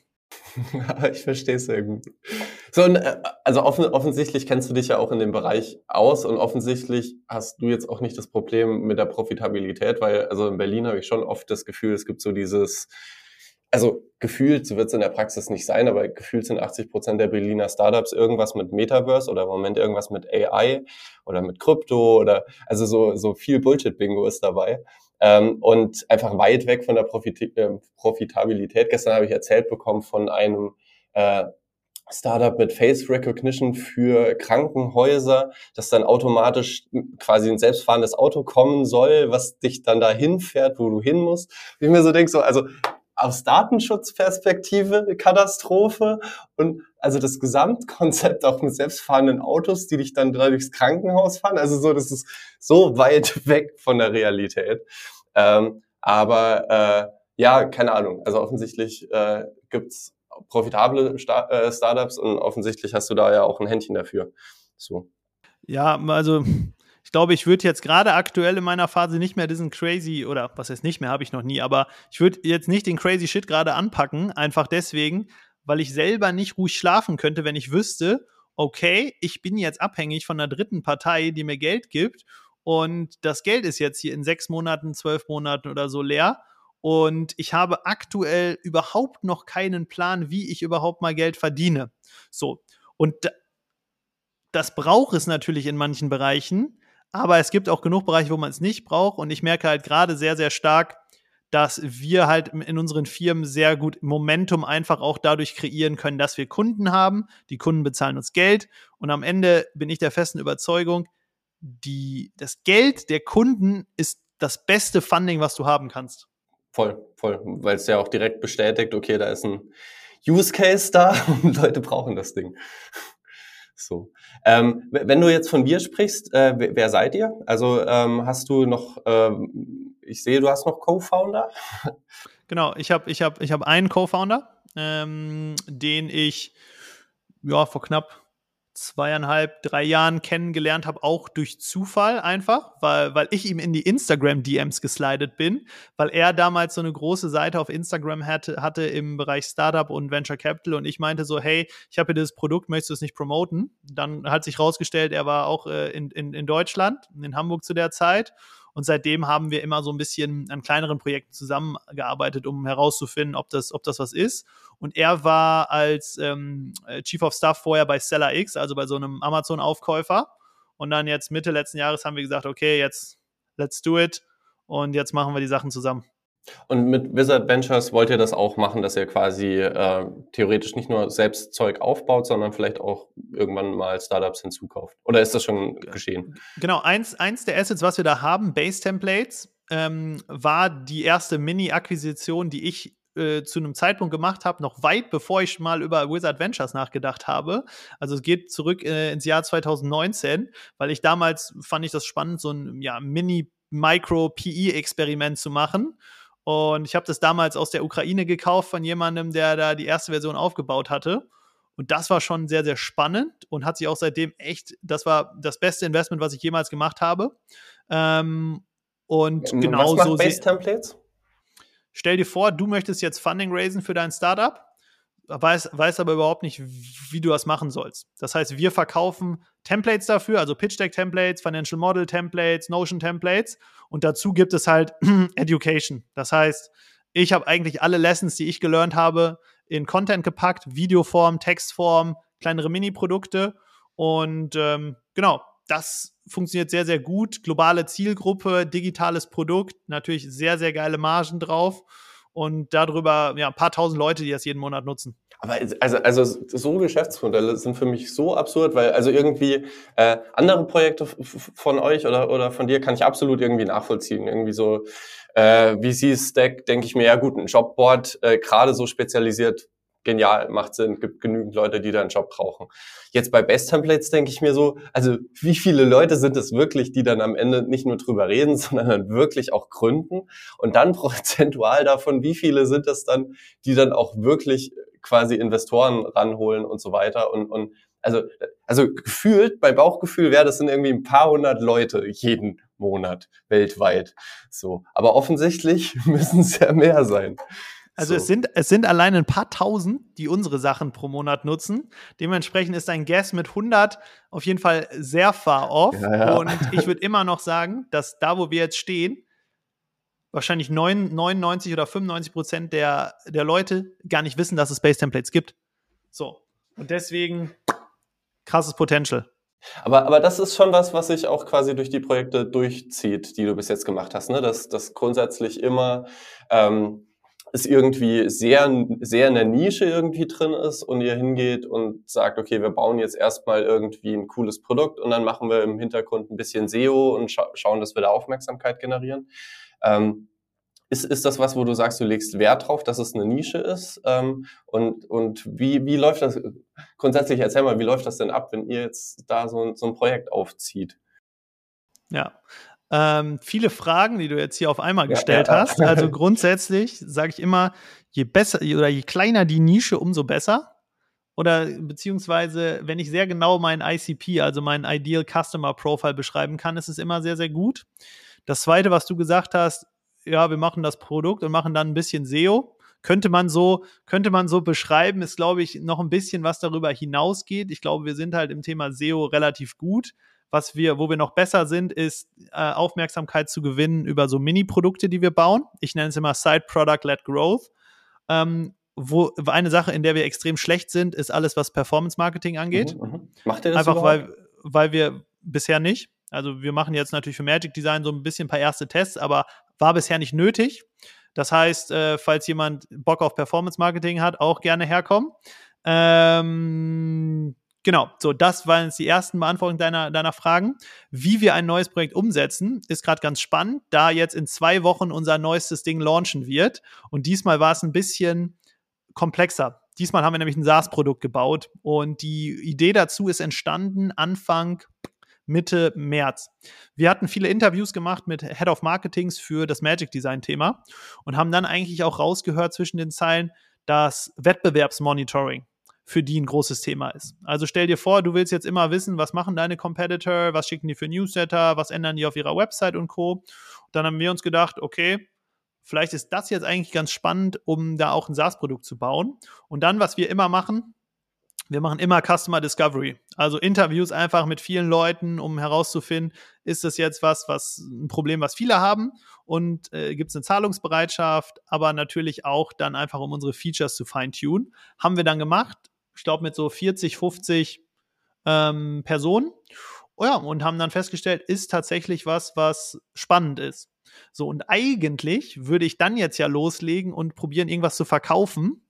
ich verstehe es sehr gut. So, äh, also offen, offensichtlich kennst du dich ja auch in dem Bereich aus und offensichtlich hast du jetzt auch nicht das Problem mit der Profitabilität, weil also in Berlin habe ich schon oft das Gefühl, es gibt so dieses also gefühlt, so wird es in der Praxis nicht sein, aber gefühlt sind 80 Prozent der Berliner Startups irgendwas mit Metaverse oder im Moment irgendwas mit AI oder mit Krypto oder also so, so viel Bullshit-Bingo ist dabei. Ähm, und einfach weit weg von der Profit äh, Profitabilität. Gestern habe ich erzählt bekommen von einem äh, Startup mit Face Recognition für Krankenhäuser, dass dann automatisch quasi ein selbstfahrendes Auto kommen soll, was dich dann dahin fährt, wo du hin musst. Wie ich mir so denke, so, also aus Datenschutzperspektive Katastrophe und also das Gesamtkonzept auch mit selbstfahrenden Autos, die dich dann durchs Krankenhaus fahren. Also so, das ist so weit weg von der Realität. Ähm, aber äh, ja, keine Ahnung. Also offensichtlich äh, gibt's profitable Star äh, Startups und offensichtlich hast du da ja auch ein Händchen dafür. So. Ja, also ich glaube, ich würde jetzt gerade aktuell in meiner Phase nicht mehr diesen crazy, oder was heißt nicht mehr, habe ich noch nie, aber ich würde jetzt nicht den crazy Shit gerade anpacken, einfach deswegen, weil ich selber nicht ruhig schlafen könnte, wenn ich wüsste, okay, ich bin jetzt abhängig von einer dritten Partei, die mir Geld gibt und das Geld ist jetzt hier in sechs Monaten, zwölf Monaten oder so leer und ich habe aktuell überhaupt noch keinen Plan, wie ich überhaupt mal Geld verdiene. So. Und das braucht es natürlich in manchen Bereichen, aber es gibt auch genug Bereiche, wo man es nicht braucht. Und ich merke halt gerade sehr, sehr stark, dass wir halt in unseren Firmen sehr gut Momentum einfach auch dadurch kreieren können, dass wir Kunden haben. Die Kunden bezahlen uns Geld. Und am Ende bin ich der festen Überzeugung, die, das Geld der Kunden ist das beste Funding, was du haben kannst. Voll, voll. Weil es ja auch direkt bestätigt, okay, da ist ein Use Case da und Leute brauchen das Ding. So. Ähm, wenn du jetzt von wir sprichst, äh, wer, wer, seid ihr? Also ähm, hast du noch, ähm, ich sehe, du hast noch Co-Founder. Genau, ich habe ich hab, ich hab einen Co-Founder, ähm, den ich ja vor knapp zweieinhalb, drei Jahren kennengelernt habe, auch durch Zufall einfach, weil, weil ich ihm in die Instagram-DMs geslidet bin, weil er damals so eine große Seite auf Instagram hatte, hatte im Bereich Startup und Venture Capital und ich meinte so, hey, ich habe hier dieses Produkt, möchtest du es nicht promoten? Dann hat sich rausgestellt, er war auch äh, in, in, in Deutschland, in Hamburg zu der Zeit und seitdem haben wir immer so ein bisschen an kleineren Projekten zusammengearbeitet, um herauszufinden, ob das, ob das was ist. Und er war als ähm, Chief of Staff vorher bei Seller X, also bei so einem Amazon-Aufkäufer. Und dann jetzt Mitte letzten Jahres haben wir gesagt, okay, jetzt let's do it. Und jetzt machen wir die Sachen zusammen. Und mit Wizard Ventures wollt ihr das auch machen, dass ihr quasi äh, theoretisch nicht nur selbst Zeug aufbaut, sondern vielleicht auch irgendwann mal Startups hinzukauft? Oder ist das schon geschehen? Genau, eins, eins der Assets, was wir da haben, Base Templates, ähm, war die erste Mini-Akquisition, die ich äh, zu einem Zeitpunkt gemacht habe, noch weit bevor ich mal über Wizard Ventures nachgedacht habe. Also es geht zurück äh, ins Jahr 2019, weil ich damals fand ich das spannend, so ein ja, Mini-Micro-PE-Experiment zu machen und ich habe das damals aus der Ukraine gekauft von jemandem, der da die erste Version aufgebaut hatte. Und das war schon sehr, sehr spannend und hat sich auch seitdem echt, das war das beste Investment, was ich jemals gemacht habe. Ähm, und was genau so. Base Templates? Stell dir vor, du möchtest jetzt Funding raisen für dein Startup weiß, weiß aber überhaupt nicht, wie du das machen sollst. Das heißt, wir verkaufen Templates dafür, also Pitch Deck Templates, Financial Model Templates, Notion Templates und dazu gibt es halt Education. Das heißt, ich habe eigentlich alle Lessons, die ich gelernt habe, in Content gepackt, Videoform, Textform, kleinere Mini-Produkte und ähm, genau, das funktioniert sehr, sehr gut. Globale Zielgruppe, digitales Produkt, natürlich sehr, sehr geile Margen drauf und darüber ja, ein paar tausend Leute, die das jeden Monat nutzen. Aber also, also so Geschäftsmodelle sind für mich so absurd, weil also irgendwie äh, andere Projekte von euch oder, oder von dir kann ich absolut irgendwie nachvollziehen. Irgendwie so äh, VC-Stack denke ich mir, ja gut, ein Jobboard, äh, gerade so spezialisiert genial, macht Sinn, gibt genügend Leute, die da einen Job brauchen. Jetzt bei Best Templates denke ich mir so, also wie viele Leute sind es wirklich, die dann am Ende nicht nur drüber reden, sondern dann wirklich auch gründen? Und dann prozentual davon, wie viele sind es dann, die dann auch wirklich quasi Investoren ranholen und so weiter und, und also, also gefühlt, bei Bauchgefühl wäre das sind irgendwie ein paar hundert Leute jeden Monat weltweit. So. Aber offensichtlich müssen es ja mehr sein. Also so. es, sind, es sind allein ein paar tausend, die unsere Sachen pro Monat nutzen. Dementsprechend ist ein Guess mit 100 auf jeden Fall sehr far off. Ja, ja. Und ich würde immer noch sagen, dass da, wo wir jetzt stehen, wahrscheinlich 99 oder 95 Prozent der, der Leute gar nicht wissen, dass es Base Templates gibt. So. Und deswegen krasses Potential. Aber, aber das ist schon was, was sich auch quasi durch die Projekte durchzieht, die du bis jetzt gemacht hast, ne? Dass, dass grundsätzlich immer ähm, es irgendwie sehr, sehr in der Nische irgendwie drin ist und ihr hingeht und sagt, okay, wir bauen jetzt erstmal irgendwie ein cooles Produkt und dann machen wir im Hintergrund ein bisschen SEO und scha schauen, dass wir da Aufmerksamkeit generieren. Ähm, ist, ist das was, wo du sagst, du legst Wert drauf, dass es eine Nische ist? Ähm, und und wie, wie läuft das grundsätzlich? Erzähl mal, wie läuft das denn ab, wenn ihr jetzt da so, so ein Projekt aufzieht? Ja, ähm, viele Fragen, die du jetzt hier auf einmal gestellt ja, ja. hast. Also grundsätzlich sage ich immer, je besser oder je kleiner die Nische, umso besser. Oder beziehungsweise, wenn ich sehr genau mein ICP, also mein Ideal Customer Profile beschreiben kann, ist es immer sehr, sehr gut. Das zweite, was du gesagt hast, ja, wir machen das Produkt und machen dann ein bisschen SEO. Könnte man so, könnte man so beschreiben, ist, glaube ich, noch ein bisschen was darüber hinausgeht. Ich glaube, wir sind halt im Thema SEO relativ gut. Was wir, wo wir noch besser sind, ist äh, Aufmerksamkeit zu gewinnen über so Mini-Produkte, die wir bauen. Ich nenne es immer Side Product Led Growth. Ähm, wo eine Sache, in der wir extrem schlecht sind, ist alles, was Performance Marketing angeht. Mhm, mhm. Macht ihr das Einfach weil, weil wir bisher nicht. Also wir machen jetzt natürlich für Magic Design so ein bisschen ein paar erste Tests, aber war bisher nicht nötig. Das heißt, äh, falls jemand Bock auf Performance Marketing hat, auch gerne herkommen. Ähm, Genau, so das waren jetzt die ersten Beantwortungen deiner, deiner Fragen. Wie wir ein neues Projekt umsetzen, ist gerade ganz spannend, da jetzt in zwei Wochen unser neuestes Ding launchen wird. Und diesmal war es ein bisschen komplexer. Diesmal haben wir nämlich ein SaaS-Produkt gebaut und die Idee dazu ist entstanden Anfang Mitte März. Wir hatten viele Interviews gemacht mit Head of Marketings für das Magic Design Thema und haben dann eigentlich auch rausgehört zwischen den Zeilen, dass Wettbewerbsmonitoring für die ein großes Thema ist. Also stell dir vor, du willst jetzt immer wissen, was machen deine Competitor, was schicken die für Newsletter, was ändern die auf ihrer Website und Co. Und dann haben wir uns gedacht, okay, vielleicht ist das jetzt eigentlich ganz spannend, um da auch ein SaaS-Produkt zu bauen. Und dann, was wir immer machen, wir machen immer Customer Discovery, also Interviews einfach mit vielen Leuten, um herauszufinden, ist das jetzt was, was ein Problem, was viele haben und äh, gibt es eine Zahlungsbereitschaft, aber natürlich auch dann einfach, um unsere Features zu feintunen. Haben wir dann gemacht, ich glaube, mit so 40, 50 ähm, Personen. Oh ja, und haben dann festgestellt, ist tatsächlich was, was spannend ist. So, und eigentlich würde ich dann jetzt ja loslegen und probieren, irgendwas zu verkaufen.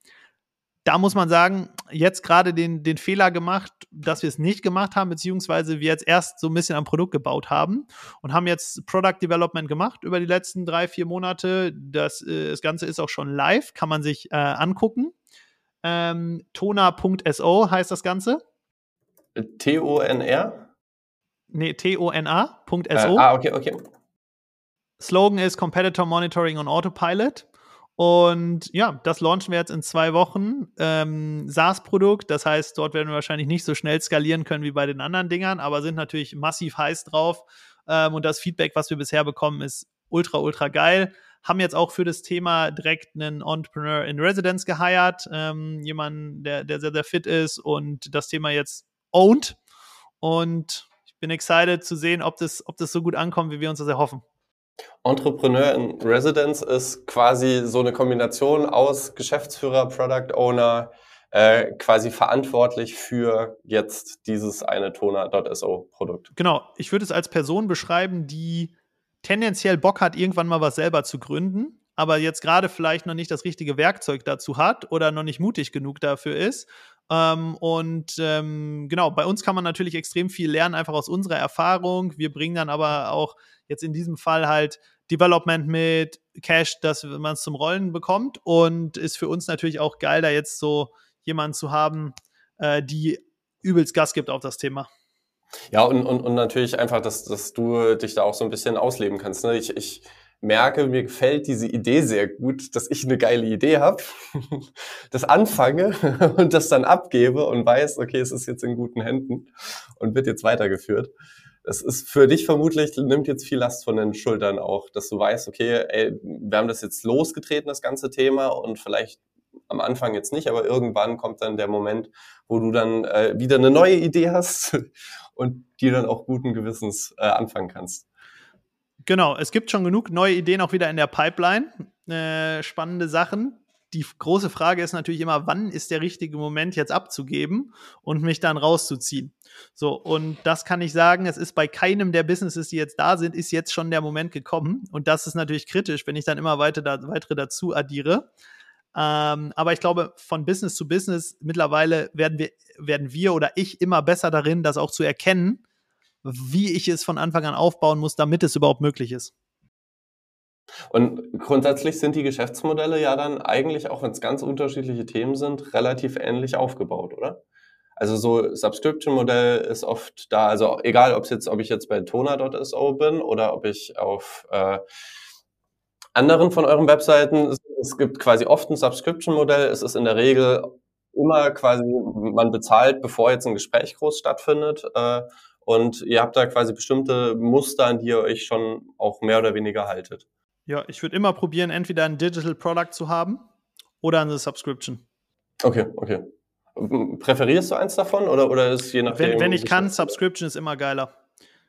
Da muss man sagen, jetzt gerade den, den Fehler gemacht, dass wir es nicht gemacht haben, beziehungsweise wir jetzt erst so ein bisschen am Produkt gebaut haben und haben jetzt Product Development gemacht über die letzten drei, vier Monate. Das, äh, das Ganze ist auch schon live, kann man sich äh, angucken. Ähm, Tona.so heißt das Ganze. T-O-N-R? Nee, T-O-N-A.so. Äh, ah, okay, okay. Slogan ist Competitor Monitoring on Autopilot. Und ja, das launchen wir jetzt in zwei Wochen. Ähm, SaaS-Produkt, das heißt, dort werden wir wahrscheinlich nicht so schnell skalieren können wie bei den anderen Dingern, aber sind natürlich massiv heiß drauf. Ähm, und das Feedback, was wir bisher bekommen, ist ultra, ultra geil haben jetzt auch für das Thema direkt einen Entrepreneur in Residence geheiert, ähm, jemanden, der, der sehr, sehr fit ist und das Thema jetzt owned. Und ich bin excited zu sehen, ob das, ob das so gut ankommt, wie wir uns das erhoffen. Entrepreneur in Residence ist quasi so eine Kombination aus Geschäftsführer, Product Owner, äh, quasi verantwortlich für jetzt dieses eine Toner.so Produkt. Genau, ich würde es als Person beschreiben, die tendenziell Bock hat, irgendwann mal was selber zu gründen, aber jetzt gerade vielleicht noch nicht das richtige Werkzeug dazu hat oder noch nicht mutig genug dafür ist. Ähm, und ähm, genau, bei uns kann man natürlich extrem viel lernen, einfach aus unserer Erfahrung. Wir bringen dann aber auch jetzt in diesem Fall halt Development mit, Cash, dass man es zum Rollen bekommt. Und ist für uns natürlich auch geil, da jetzt so jemanden zu haben, äh, die übelst Gas gibt auf das Thema. Ja, und, und, und natürlich einfach, dass, dass du dich da auch so ein bisschen ausleben kannst. Ne? Ich, ich merke, mir gefällt diese Idee sehr gut, dass ich eine geile Idee habe, das anfange und das dann abgebe und weiß, okay, es ist jetzt in guten Händen und wird jetzt weitergeführt. Das ist für dich vermutlich, nimmt jetzt viel Last von den Schultern auch, dass du weißt, okay, ey, wir haben das jetzt losgetreten, das ganze Thema, und vielleicht am Anfang jetzt nicht, aber irgendwann kommt dann der Moment, wo du dann äh, wieder eine neue Idee hast und die dann auch guten Gewissens äh, anfangen kannst. Genau, es gibt schon genug neue Ideen auch wieder in der Pipeline. Äh, spannende Sachen. Die große Frage ist natürlich immer, wann ist der richtige Moment jetzt abzugeben und mich dann rauszuziehen. So, und das kann ich sagen, es ist bei keinem der Businesses, die jetzt da sind, ist jetzt schon der Moment gekommen. Und das ist natürlich kritisch, wenn ich dann immer weiter da, weitere dazu addiere. Ähm, aber ich glaube, von Business zu Business mittlerweile werden wir, werden wir oder ich immer besser darin, das auch zu erkennen, wie ich es von Anfang an aufbauen muss, damit es überhaupt möglich ist. Und grundsätzlich sind die Geschäftsmodelle ja dann eigentlich, auch wenn es ganz unterschiedliche Themen sind, relativ ähnlich aufgebaut, oder? Also so Subscription-Modell ist oft da, also egal, ob jetzt, ob ich jetzt bei Tona.so bin oder ob ich auf äh, anderen von euren Webseiten, es, gibt quasi oft ein Subscription-Modell. Es ist in der Regel immer quasi, man bezahlt, bevor jetzt ein Gespräch groß stattfindet. Äh, und ihr habt da quasi bestimmte Muster, an die ihr euch schon auch mehr oder weniger haltet. Ja, ich würde immer probieren, entweder ein Digital Product zu haben oder eine Subscription. Okay, okay. Präferierst du eins davon oder, oder ist je nachdem? Wenn, wenn ich kann, Subscription ist immer geiler.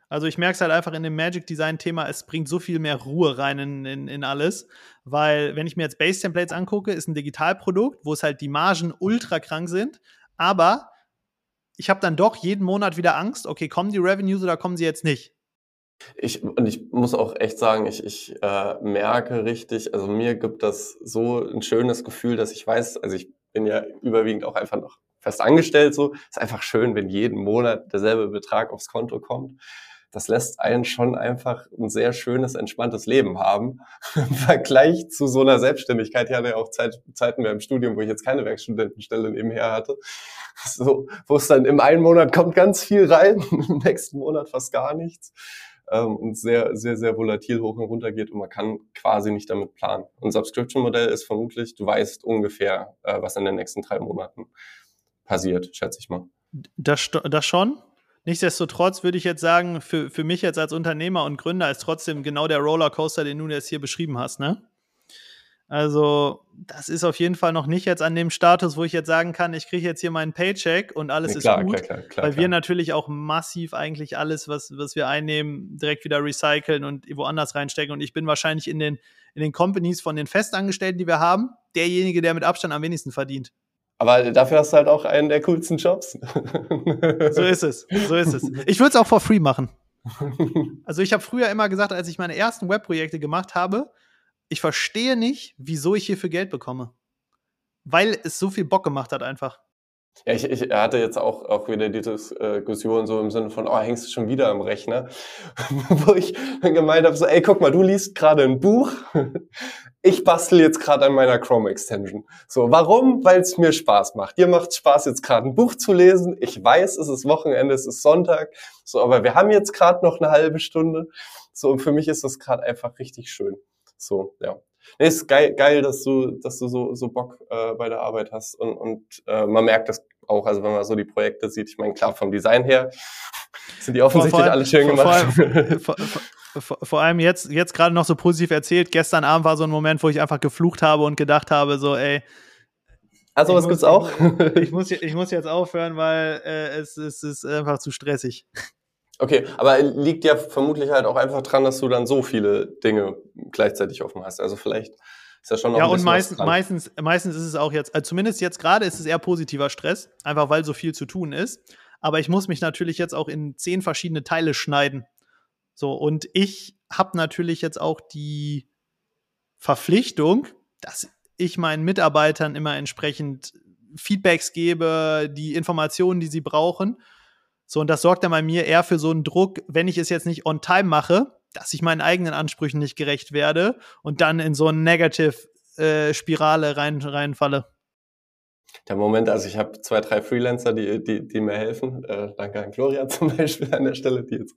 Also ich merke es halt einfach in dem Magic Design Thema, es bringt so viel mehr Ruhe rein in, in, in alles, weil wenn ich mir jetzt Base Templates angucke, ist ein Digitalprodukt, wo es halt die Margen ultra krank sind, aber ich habe dann doch jeden Monat wieder Angst, okay, kommen die Revenues oder kommen sie jetzt nicht? Ich, und ich muss auch echt sagen, ich, ich äh, merke richtig, also mir gibt das so ein schönes Gefühl, dass ich weiß, also ich bin ja überwiegend auch einfach noch fest angestellt, so ist einfach schön, wenn jeden Monat derselbe Betrag aufs Konto kommt. Das lässt einen schon einfach ein sehr schönes, entspanntes Leben haben. Im Vergleich zu so einer Selbstständigkeit. Ich hatte ja auch Zeit, Zeiten mehr im Studium, wo ich jetzt keine Werkstudentenstelle nebenher hatte. So, wo es dann im einen Monat kommt ganz viel rein, im nächsten Monat fast gar nichts ähm, und sehr, sehr, sehr volatil hoch und runter geht und man kann quasi nicht damit planen. Und Subscription-Modell ist vermutlich, du weißt ungefähr, äh, was in den nächsten drei Monaten passiert, schätze ich mal. Das, das schon. Nichtsdestotrotz würde ich jetzt sagen, für, für mich jetzt als Unternehmer und Gründer ist trotzdem genau der Rollercoaster, den du jetzt hier beschrieben hast, ne? Also, das ist auf jeden Fall noch nicht jetzt an dem Status, wo ich jetzt sagen kann, ich kriege jetzt hier meinen Paycheck und alles nee, klar, ist gut. Klar, klar, klar, weil wir natürlich auch massiv eigentlich alles, was, was wir einnehmen, direkt wieder recyceln und woanders reinstecken. Und ich bin wahrscheinlich in den, in den Companies von den Festangestellten, die wir haben, derjenige, der mit Abstand am wenigsten verdient. Aber dafür hast du halt auch einen der coolsten Jobs. so ist es, so ist es. Ich würde es auch for free machen. Also ich habe früher immer gesagt, als ich meine ersten Webprojekte gemacht habe, ich verstehe nicht, wieso ich hierfür Geld bekomme. Weil es so viel Bock gemacht hat einfach. Ja, ich, ich hatte jetzt auch, auch wieder die Diskussion so im Sinne von, oh, hängst du schon wieder am Rechner? Wo ich gemeint habe, so, ey, guck mal, du liest gerade ein Buch, ich bastel jetzt gerade an meiner Chrome-Extension. So, warum? Weil es mir Spaß macht. Dir macht Spaß, jetzt gerade ein Buch zu lesen. Ich weiß, es ist Wochenende, es ist Sonntag. So, aber wir haben jetzt gerade noch eine halbe Stunde. So, und für mich ist das gerade einfach richtig schön. So, ja. Nee, ist geil, geil, dass du, dass du so, so Bock äh, bei der Arbeit hast. Und, und äh, man merkt das auch, also wenn man so die Projekte sieht, ich meine, klar, vom Design her sind die offensichtlich allem, alle schön gemacht. Vor, allem, vor, vor, vor allem jetzt, jetzt gerade noch so positiv erzählt. Gestern Abend war so ein Moment, wo ich einfach geflucht habe und gedacht habe, so, ey, also was gibt's auch? Ich, muss, ich muss jetzt aufhören, weil äh, es, es ist einfach zu stressig. Okay, aber liegt ja vermutlich halt auch einfach dran, dass du dann so viele Dinge gleichzeitig offen hast. Also vielleicht ist ja schon noch Ja, und meistens, meistens, meistens ist es auch jetzt, also zumindest jetzt gerade ist es eher positiver Stress, einfach weil so viel zu tun ist. Aber ich muss mich natürlich jetzt auch in zehn verschiedene Teile schneiden. So, und ich habe natürlich jetzt auch die Verpflichtung, dass ich meinen Mitarbeitern immer entsprechend Feedbacks gebe, die Informationen, die sie brauchen. So, und das sorgt dann bei mir eher für so einen Druck, wenn ich es jetzt nicht on time mache, dass ich meinen eigenen Ansprüchen nicht gerecht werde und dann in so eine Negative-Spirale äh, rein, reinfalle der Moment, also ich habe zwei, drei Freelancer, die, die, die mir helfen. Äh, danke an Gloria zum Beispiel an der Stelle, die jetzt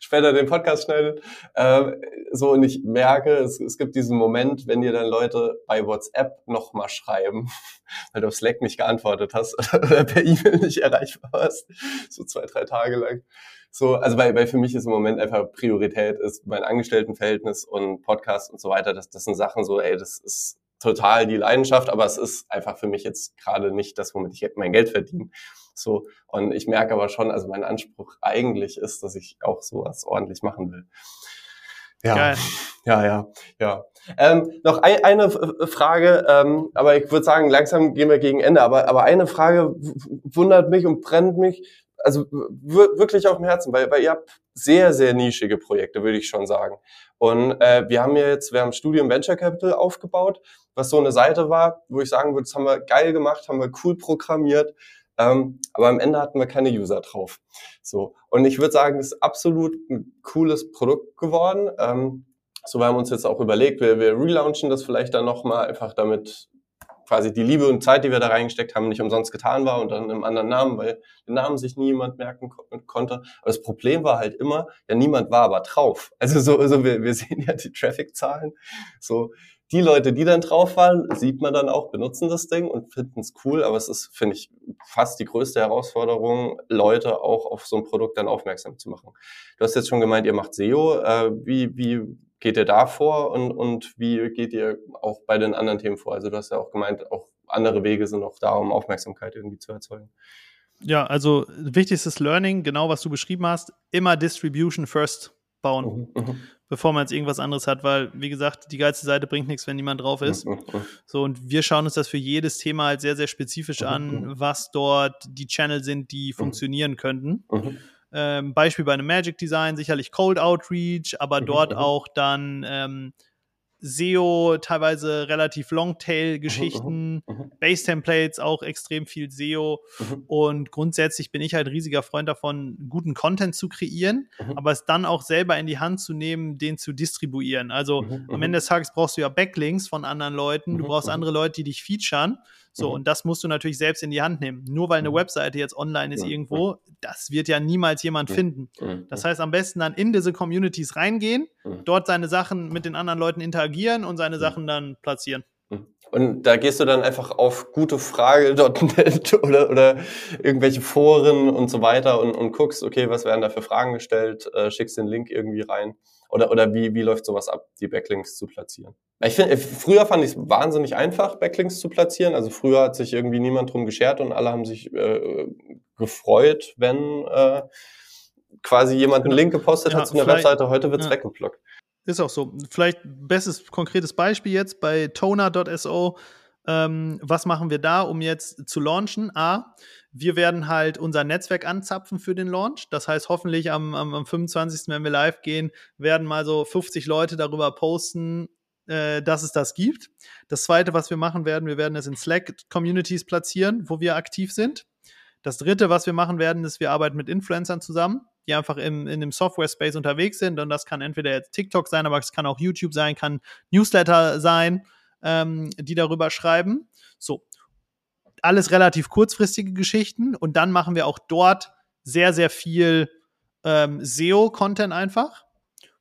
später den Podcast schneidet. Äh, so, und ich merke, es, es gibt diesen Moment, wenn dir dann Leute bei WhatsApp nochmal schreiben, weil du auf Slack nicht geantwortet hast oder per E-Mail nicht erreichbar warst, so zwei, drei Tage lang. So, also weil, weil für mich ist im Moment einfach Priorität ist mein Angestelltenverhältnis und Podcast und so weiter. Das, das sind Sachen so, ey, das ist total die Leidenschaft, aber es ist einfach für mich jetzt gerade nicht das, womit ich mein Geld verdiene. So, und ich merke aber schon, also mein Anspruch eigentlich ist, dass ich auch sowas ordentlich machen will. Ja, Geil. ja, ja, ja. Ähm, noch ein, eine Frage, ähm, aber ich würde sagen, langsam gehen wir gegen Ende. Aber, aber eine Frage wundert mich und brennt mich, also wirklich auf dem Herzen, weil, weil ihr habt sehr, sehr nischige Projekte, würde ich schon sagen. Und äh, wir haben ja jetzt, wir haben Studium Venture Capital aufgebaut, was so eine Seite war, wo ich sagen würde, das haben wir geil gemacht, haben wir cool programmiert, ähm, aber am Ende hatten wir keine User drauf. So. Und ich würde sagen, es ist absolut ein cooles Produkt geworden. Ähm, so, wir haben uns jetzt auch überlegt, wir, wir relaunchen das vielleicht dann nochmal, einfach damit quasi die Liebe und Zeit, die wir da reingesteckt haben, nicht umsonst getan war und dann im anderen Namen, weil den Namen sich niemand merken ko konnte. Aber das Problem war halt immer, ja, niemand war aber drauf. Also so, also wir, wir sehen ja die Traffic-Zahlen. So, die Leute, die dann drauf waren, sieht man dann auch, benutzen das Ding und finden es cool, aber es ist, finde ich, fast die größte Herausforderung, Leute auch auf so ein Produkt dann aufmerksam zu machen. Du hast jetzt schon gemeint, ihr macht SEO. Äh, wie, wie geht ihr da vor und, und wie geht ihr auch bei den anderen Themen vor? Also du hast ja auch gemeint, auch andere Wege sind auch da, um Aufmerksamkeit irgendwie zu erzeugen. Ja, also wichtigstes Learning, genau was du beschrieben hast, immer Distribution first bauen, mhm, mhm, bevor man jetzt irgendwas anderes hat, weil, wie gesagt, die geilste Seite bringt nichts, wenn niemand drauf ist. Mhm, mhm. so, und wir schauen uns das für jedes Thema halt sehr, sehr spezifisch an, was dort die Channel sind, die funktionieren könnten. Ähm, Beispiel bei einem Magic Design sicherlich Cold Outreach, aber dort auch dann ähm, SEO, teilweise relativ Longtail-Geschichten, mhm, mhm, mhm. Base-Templates, auch extrem viel SEO. Mhm. Und grundsätzlich bin ich halt riesiger Freund davon, guten Content zu kreieren, mhm. aber es dann auch selber in die Hand zu nehmen, den zu distribuieren. Also mhm, am Ende des Tages brauchst du ja Backlinks von anderen Leuten, du brauchst andere Leute, die dich featuren. So, und das musst du natürlich selbst in die Hand nehmen. Nur weil eine Webseite jetzt online ist irgendwo, das wird ja niemals jemand finden. Das heißt, am besten dann in diese Communities reingehen, dort seine Sachen mit den anderen Leuten interagieren und seine Sachen dann platzieren. Und da gehst du dann einfach auf gutefrage.net oder, oder irgendwelche Foren und so weiter und, und guckst, okay, was werden da für Fragen gestellt, äh, schickst den Link irgendwie rein. Oder, oder wie, wie läuft sowas ab, die Backlinks zu platzieren? Ich finde, früher fand ich es wahnsinnig einfach, Backlinks zu platzieren. Also früher hat sich irgendwie niemand drum geschert und alle haben sich äh, gefreut, wenn äh, quasi jemand einen Link gepostet ja, hat zu einer Webseite. Heute wird's ja. weggeblockt. Ist auch so. Vielleicht bestes konkretes Beispiel jetzt bei toner.so. Ähm, was machen wir da, um jetzt zu launchen? A, wir werden halt unser Netzwerk anzapfen für den Launch. Das heißt, hoffentlich am, am, am 25., wenn wir live gehen, werden mal so 50 Leute darüber posten, äh, dass es das gibt. Das zweite, was wir machen werden, wir werden es in Slack-Communities platzieren, wo wir aktiv sind. Das dritte, was wir machen werden, ist, wir arbeiten mit Influencern zusammen, die einfach im, in dem Software-Space unterwegs sind. Und das kann entweder jetzt TikTok sein, aber es kann auch YouTube sein, kann Newsletter sein, ähm, die darüber schreiben. So. Alles relativ kurzfristige Geschichten. Und dann machen wir auch dort sehr, sehr viel ähm, SEO-Content einfach.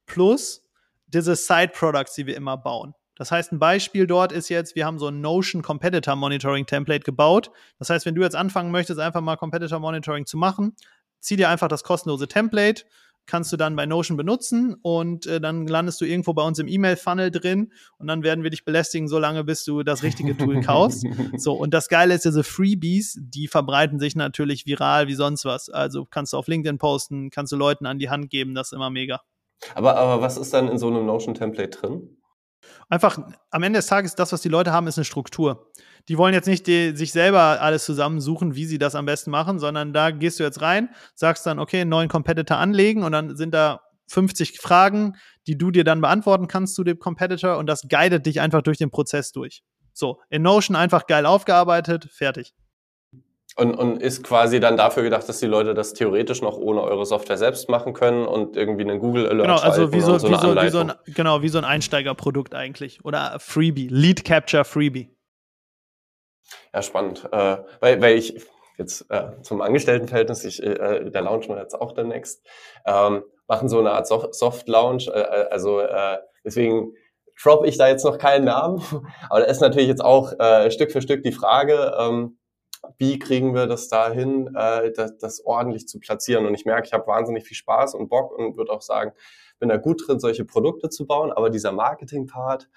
Plus diese Side-Products, die wir immer bauen. Das heißt, ein Beispiel dort ist jetzt, wir haben so ein Notion Competitor Monitoring Template gebaut. Das heißt, wenn du jetzt anfangen möchtest, einfach mal Competitor Monitoring zu machen, zieh dir einfach das kostenlose Template, kannst du dann bei Notion benutzen und äh, dann landest du irgendwo bei uns im E-Mail-Funnel drin und dann werden wir dich belästigen, solange bis du das richtige Tool kaufst. So, und das Geile ist, diese Freebies, die verbreiten sich natürlich viral wie sonst was. Also kannst du auf LinkedIn posten, kannst du Leuten an die Hand geben, das ist immer mega. Aber, aber was ist dann in so einem Notion-Template drin? Einfach am Ende des Tages, das, was die Leute haben, ist eine Struktur. Die wollen jetzt nicht die, sich selber alles zusammensuchen, wie sie das am besten machen, sondern da gehst du jetzt rein, sagst dann, okay, einen neuen Competitor anlegen und dann sind da 50 Fragen, die du dir dann beantworten kannst zu dem Competitor und das guidet dich einfach durch den Prozess durch. So, in Notion einfach geil aufgearbeitet, fertig. Und, und ist quasi dann dafür gedacht, dass die Leute das theoretisch noch ohne eure Software selbst machen können und irgendwie einen Google Alert genau, also wie so, so, wie so, wie so ein, genau, wie so ein Einsteigerprodukt eigentlich. Oder Freebie, Lead Capture Freebie. Ja, spannend. Äh, weil, weil ich jetzt äh, zum Angestelltenverhältnis, ich, äh, der launchen wir jetzt auch demnächst, ähm, machen so eine Art Soft-Launch. Äh, äh, also äh, deswegen drop ich da jetzt noch keinen Namen. Aber da ist natürlich jetzt auch äh, Stück für Stück die Frage, ähm, wie kriegen wir das dahin, äh, das, das ordentlich zu platzieren. Und ich merke, ich habe wahnsinnig viel Spaß und Bock und würde auch sagen, bin da gut drin, solche Produkte zu bauen. Aber dieser Marketing-Part,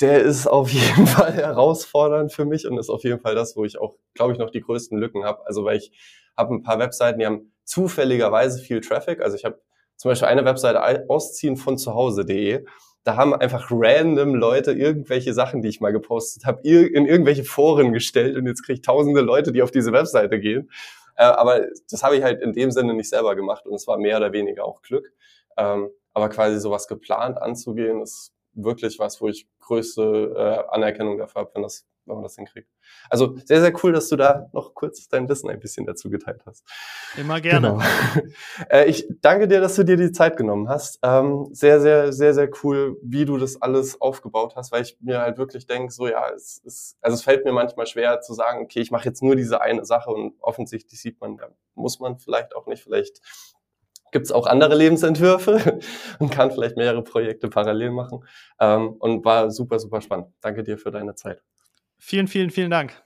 der ist auf jeden Fall herausfordernd für mich und ist auf jeden Fall das, wo ich auch, glaube ich, noch die größten Lücken habe. Also weil ich habe ein paar Webseiten, die haben zufälligerweise viel Traffic. Also ich habe zum Beispiel eine Webseite ausziehen von zuhause.de. Da haben einfach random Leute irgendwelche Sachen, die ich mal gepostet habe, in irgendwelche Foren gestellt und jetzt kriege ich tausende Leute, die auf diese Webseite gehen. Äh, aber das habe ich halt in dem Sinne nicht selber gemacht und es war mehr oder weniger auch Glück. Ähm, aber quasi sowas geplant anzugehen, ist wirklich was, wo ich größte äh, Anerkennung dafür habe, wenn, das, wenn man das hinkriegt. Also sehr, sehr cool, dass du da noch kurz dein Wissen ein bisschen dazu geteilt hast. Immer gerne. Genau. äh, ich danke dir, dass du dir die Zeit genommen hast. Ähm, sehr, sehr, sehr, sehr cool, wie du das alles aufgebaut hast, weil ich mir halt wirklich denke, so ja, es ist, also es fällt mir manchmal schwer zu sagen, okay, ich mache jetzt nur diese eine Sache und offensichtlich sieht man, da muss man vielleicht auch nicht, vielleicht gibt es auch andere Lebensentwürfe und kann vielleicht mehrere Projekte parallel machen. Ähm, und war super, super spannend. Danke dir für deine Zeit. Vielen, vielen, vielen Dank.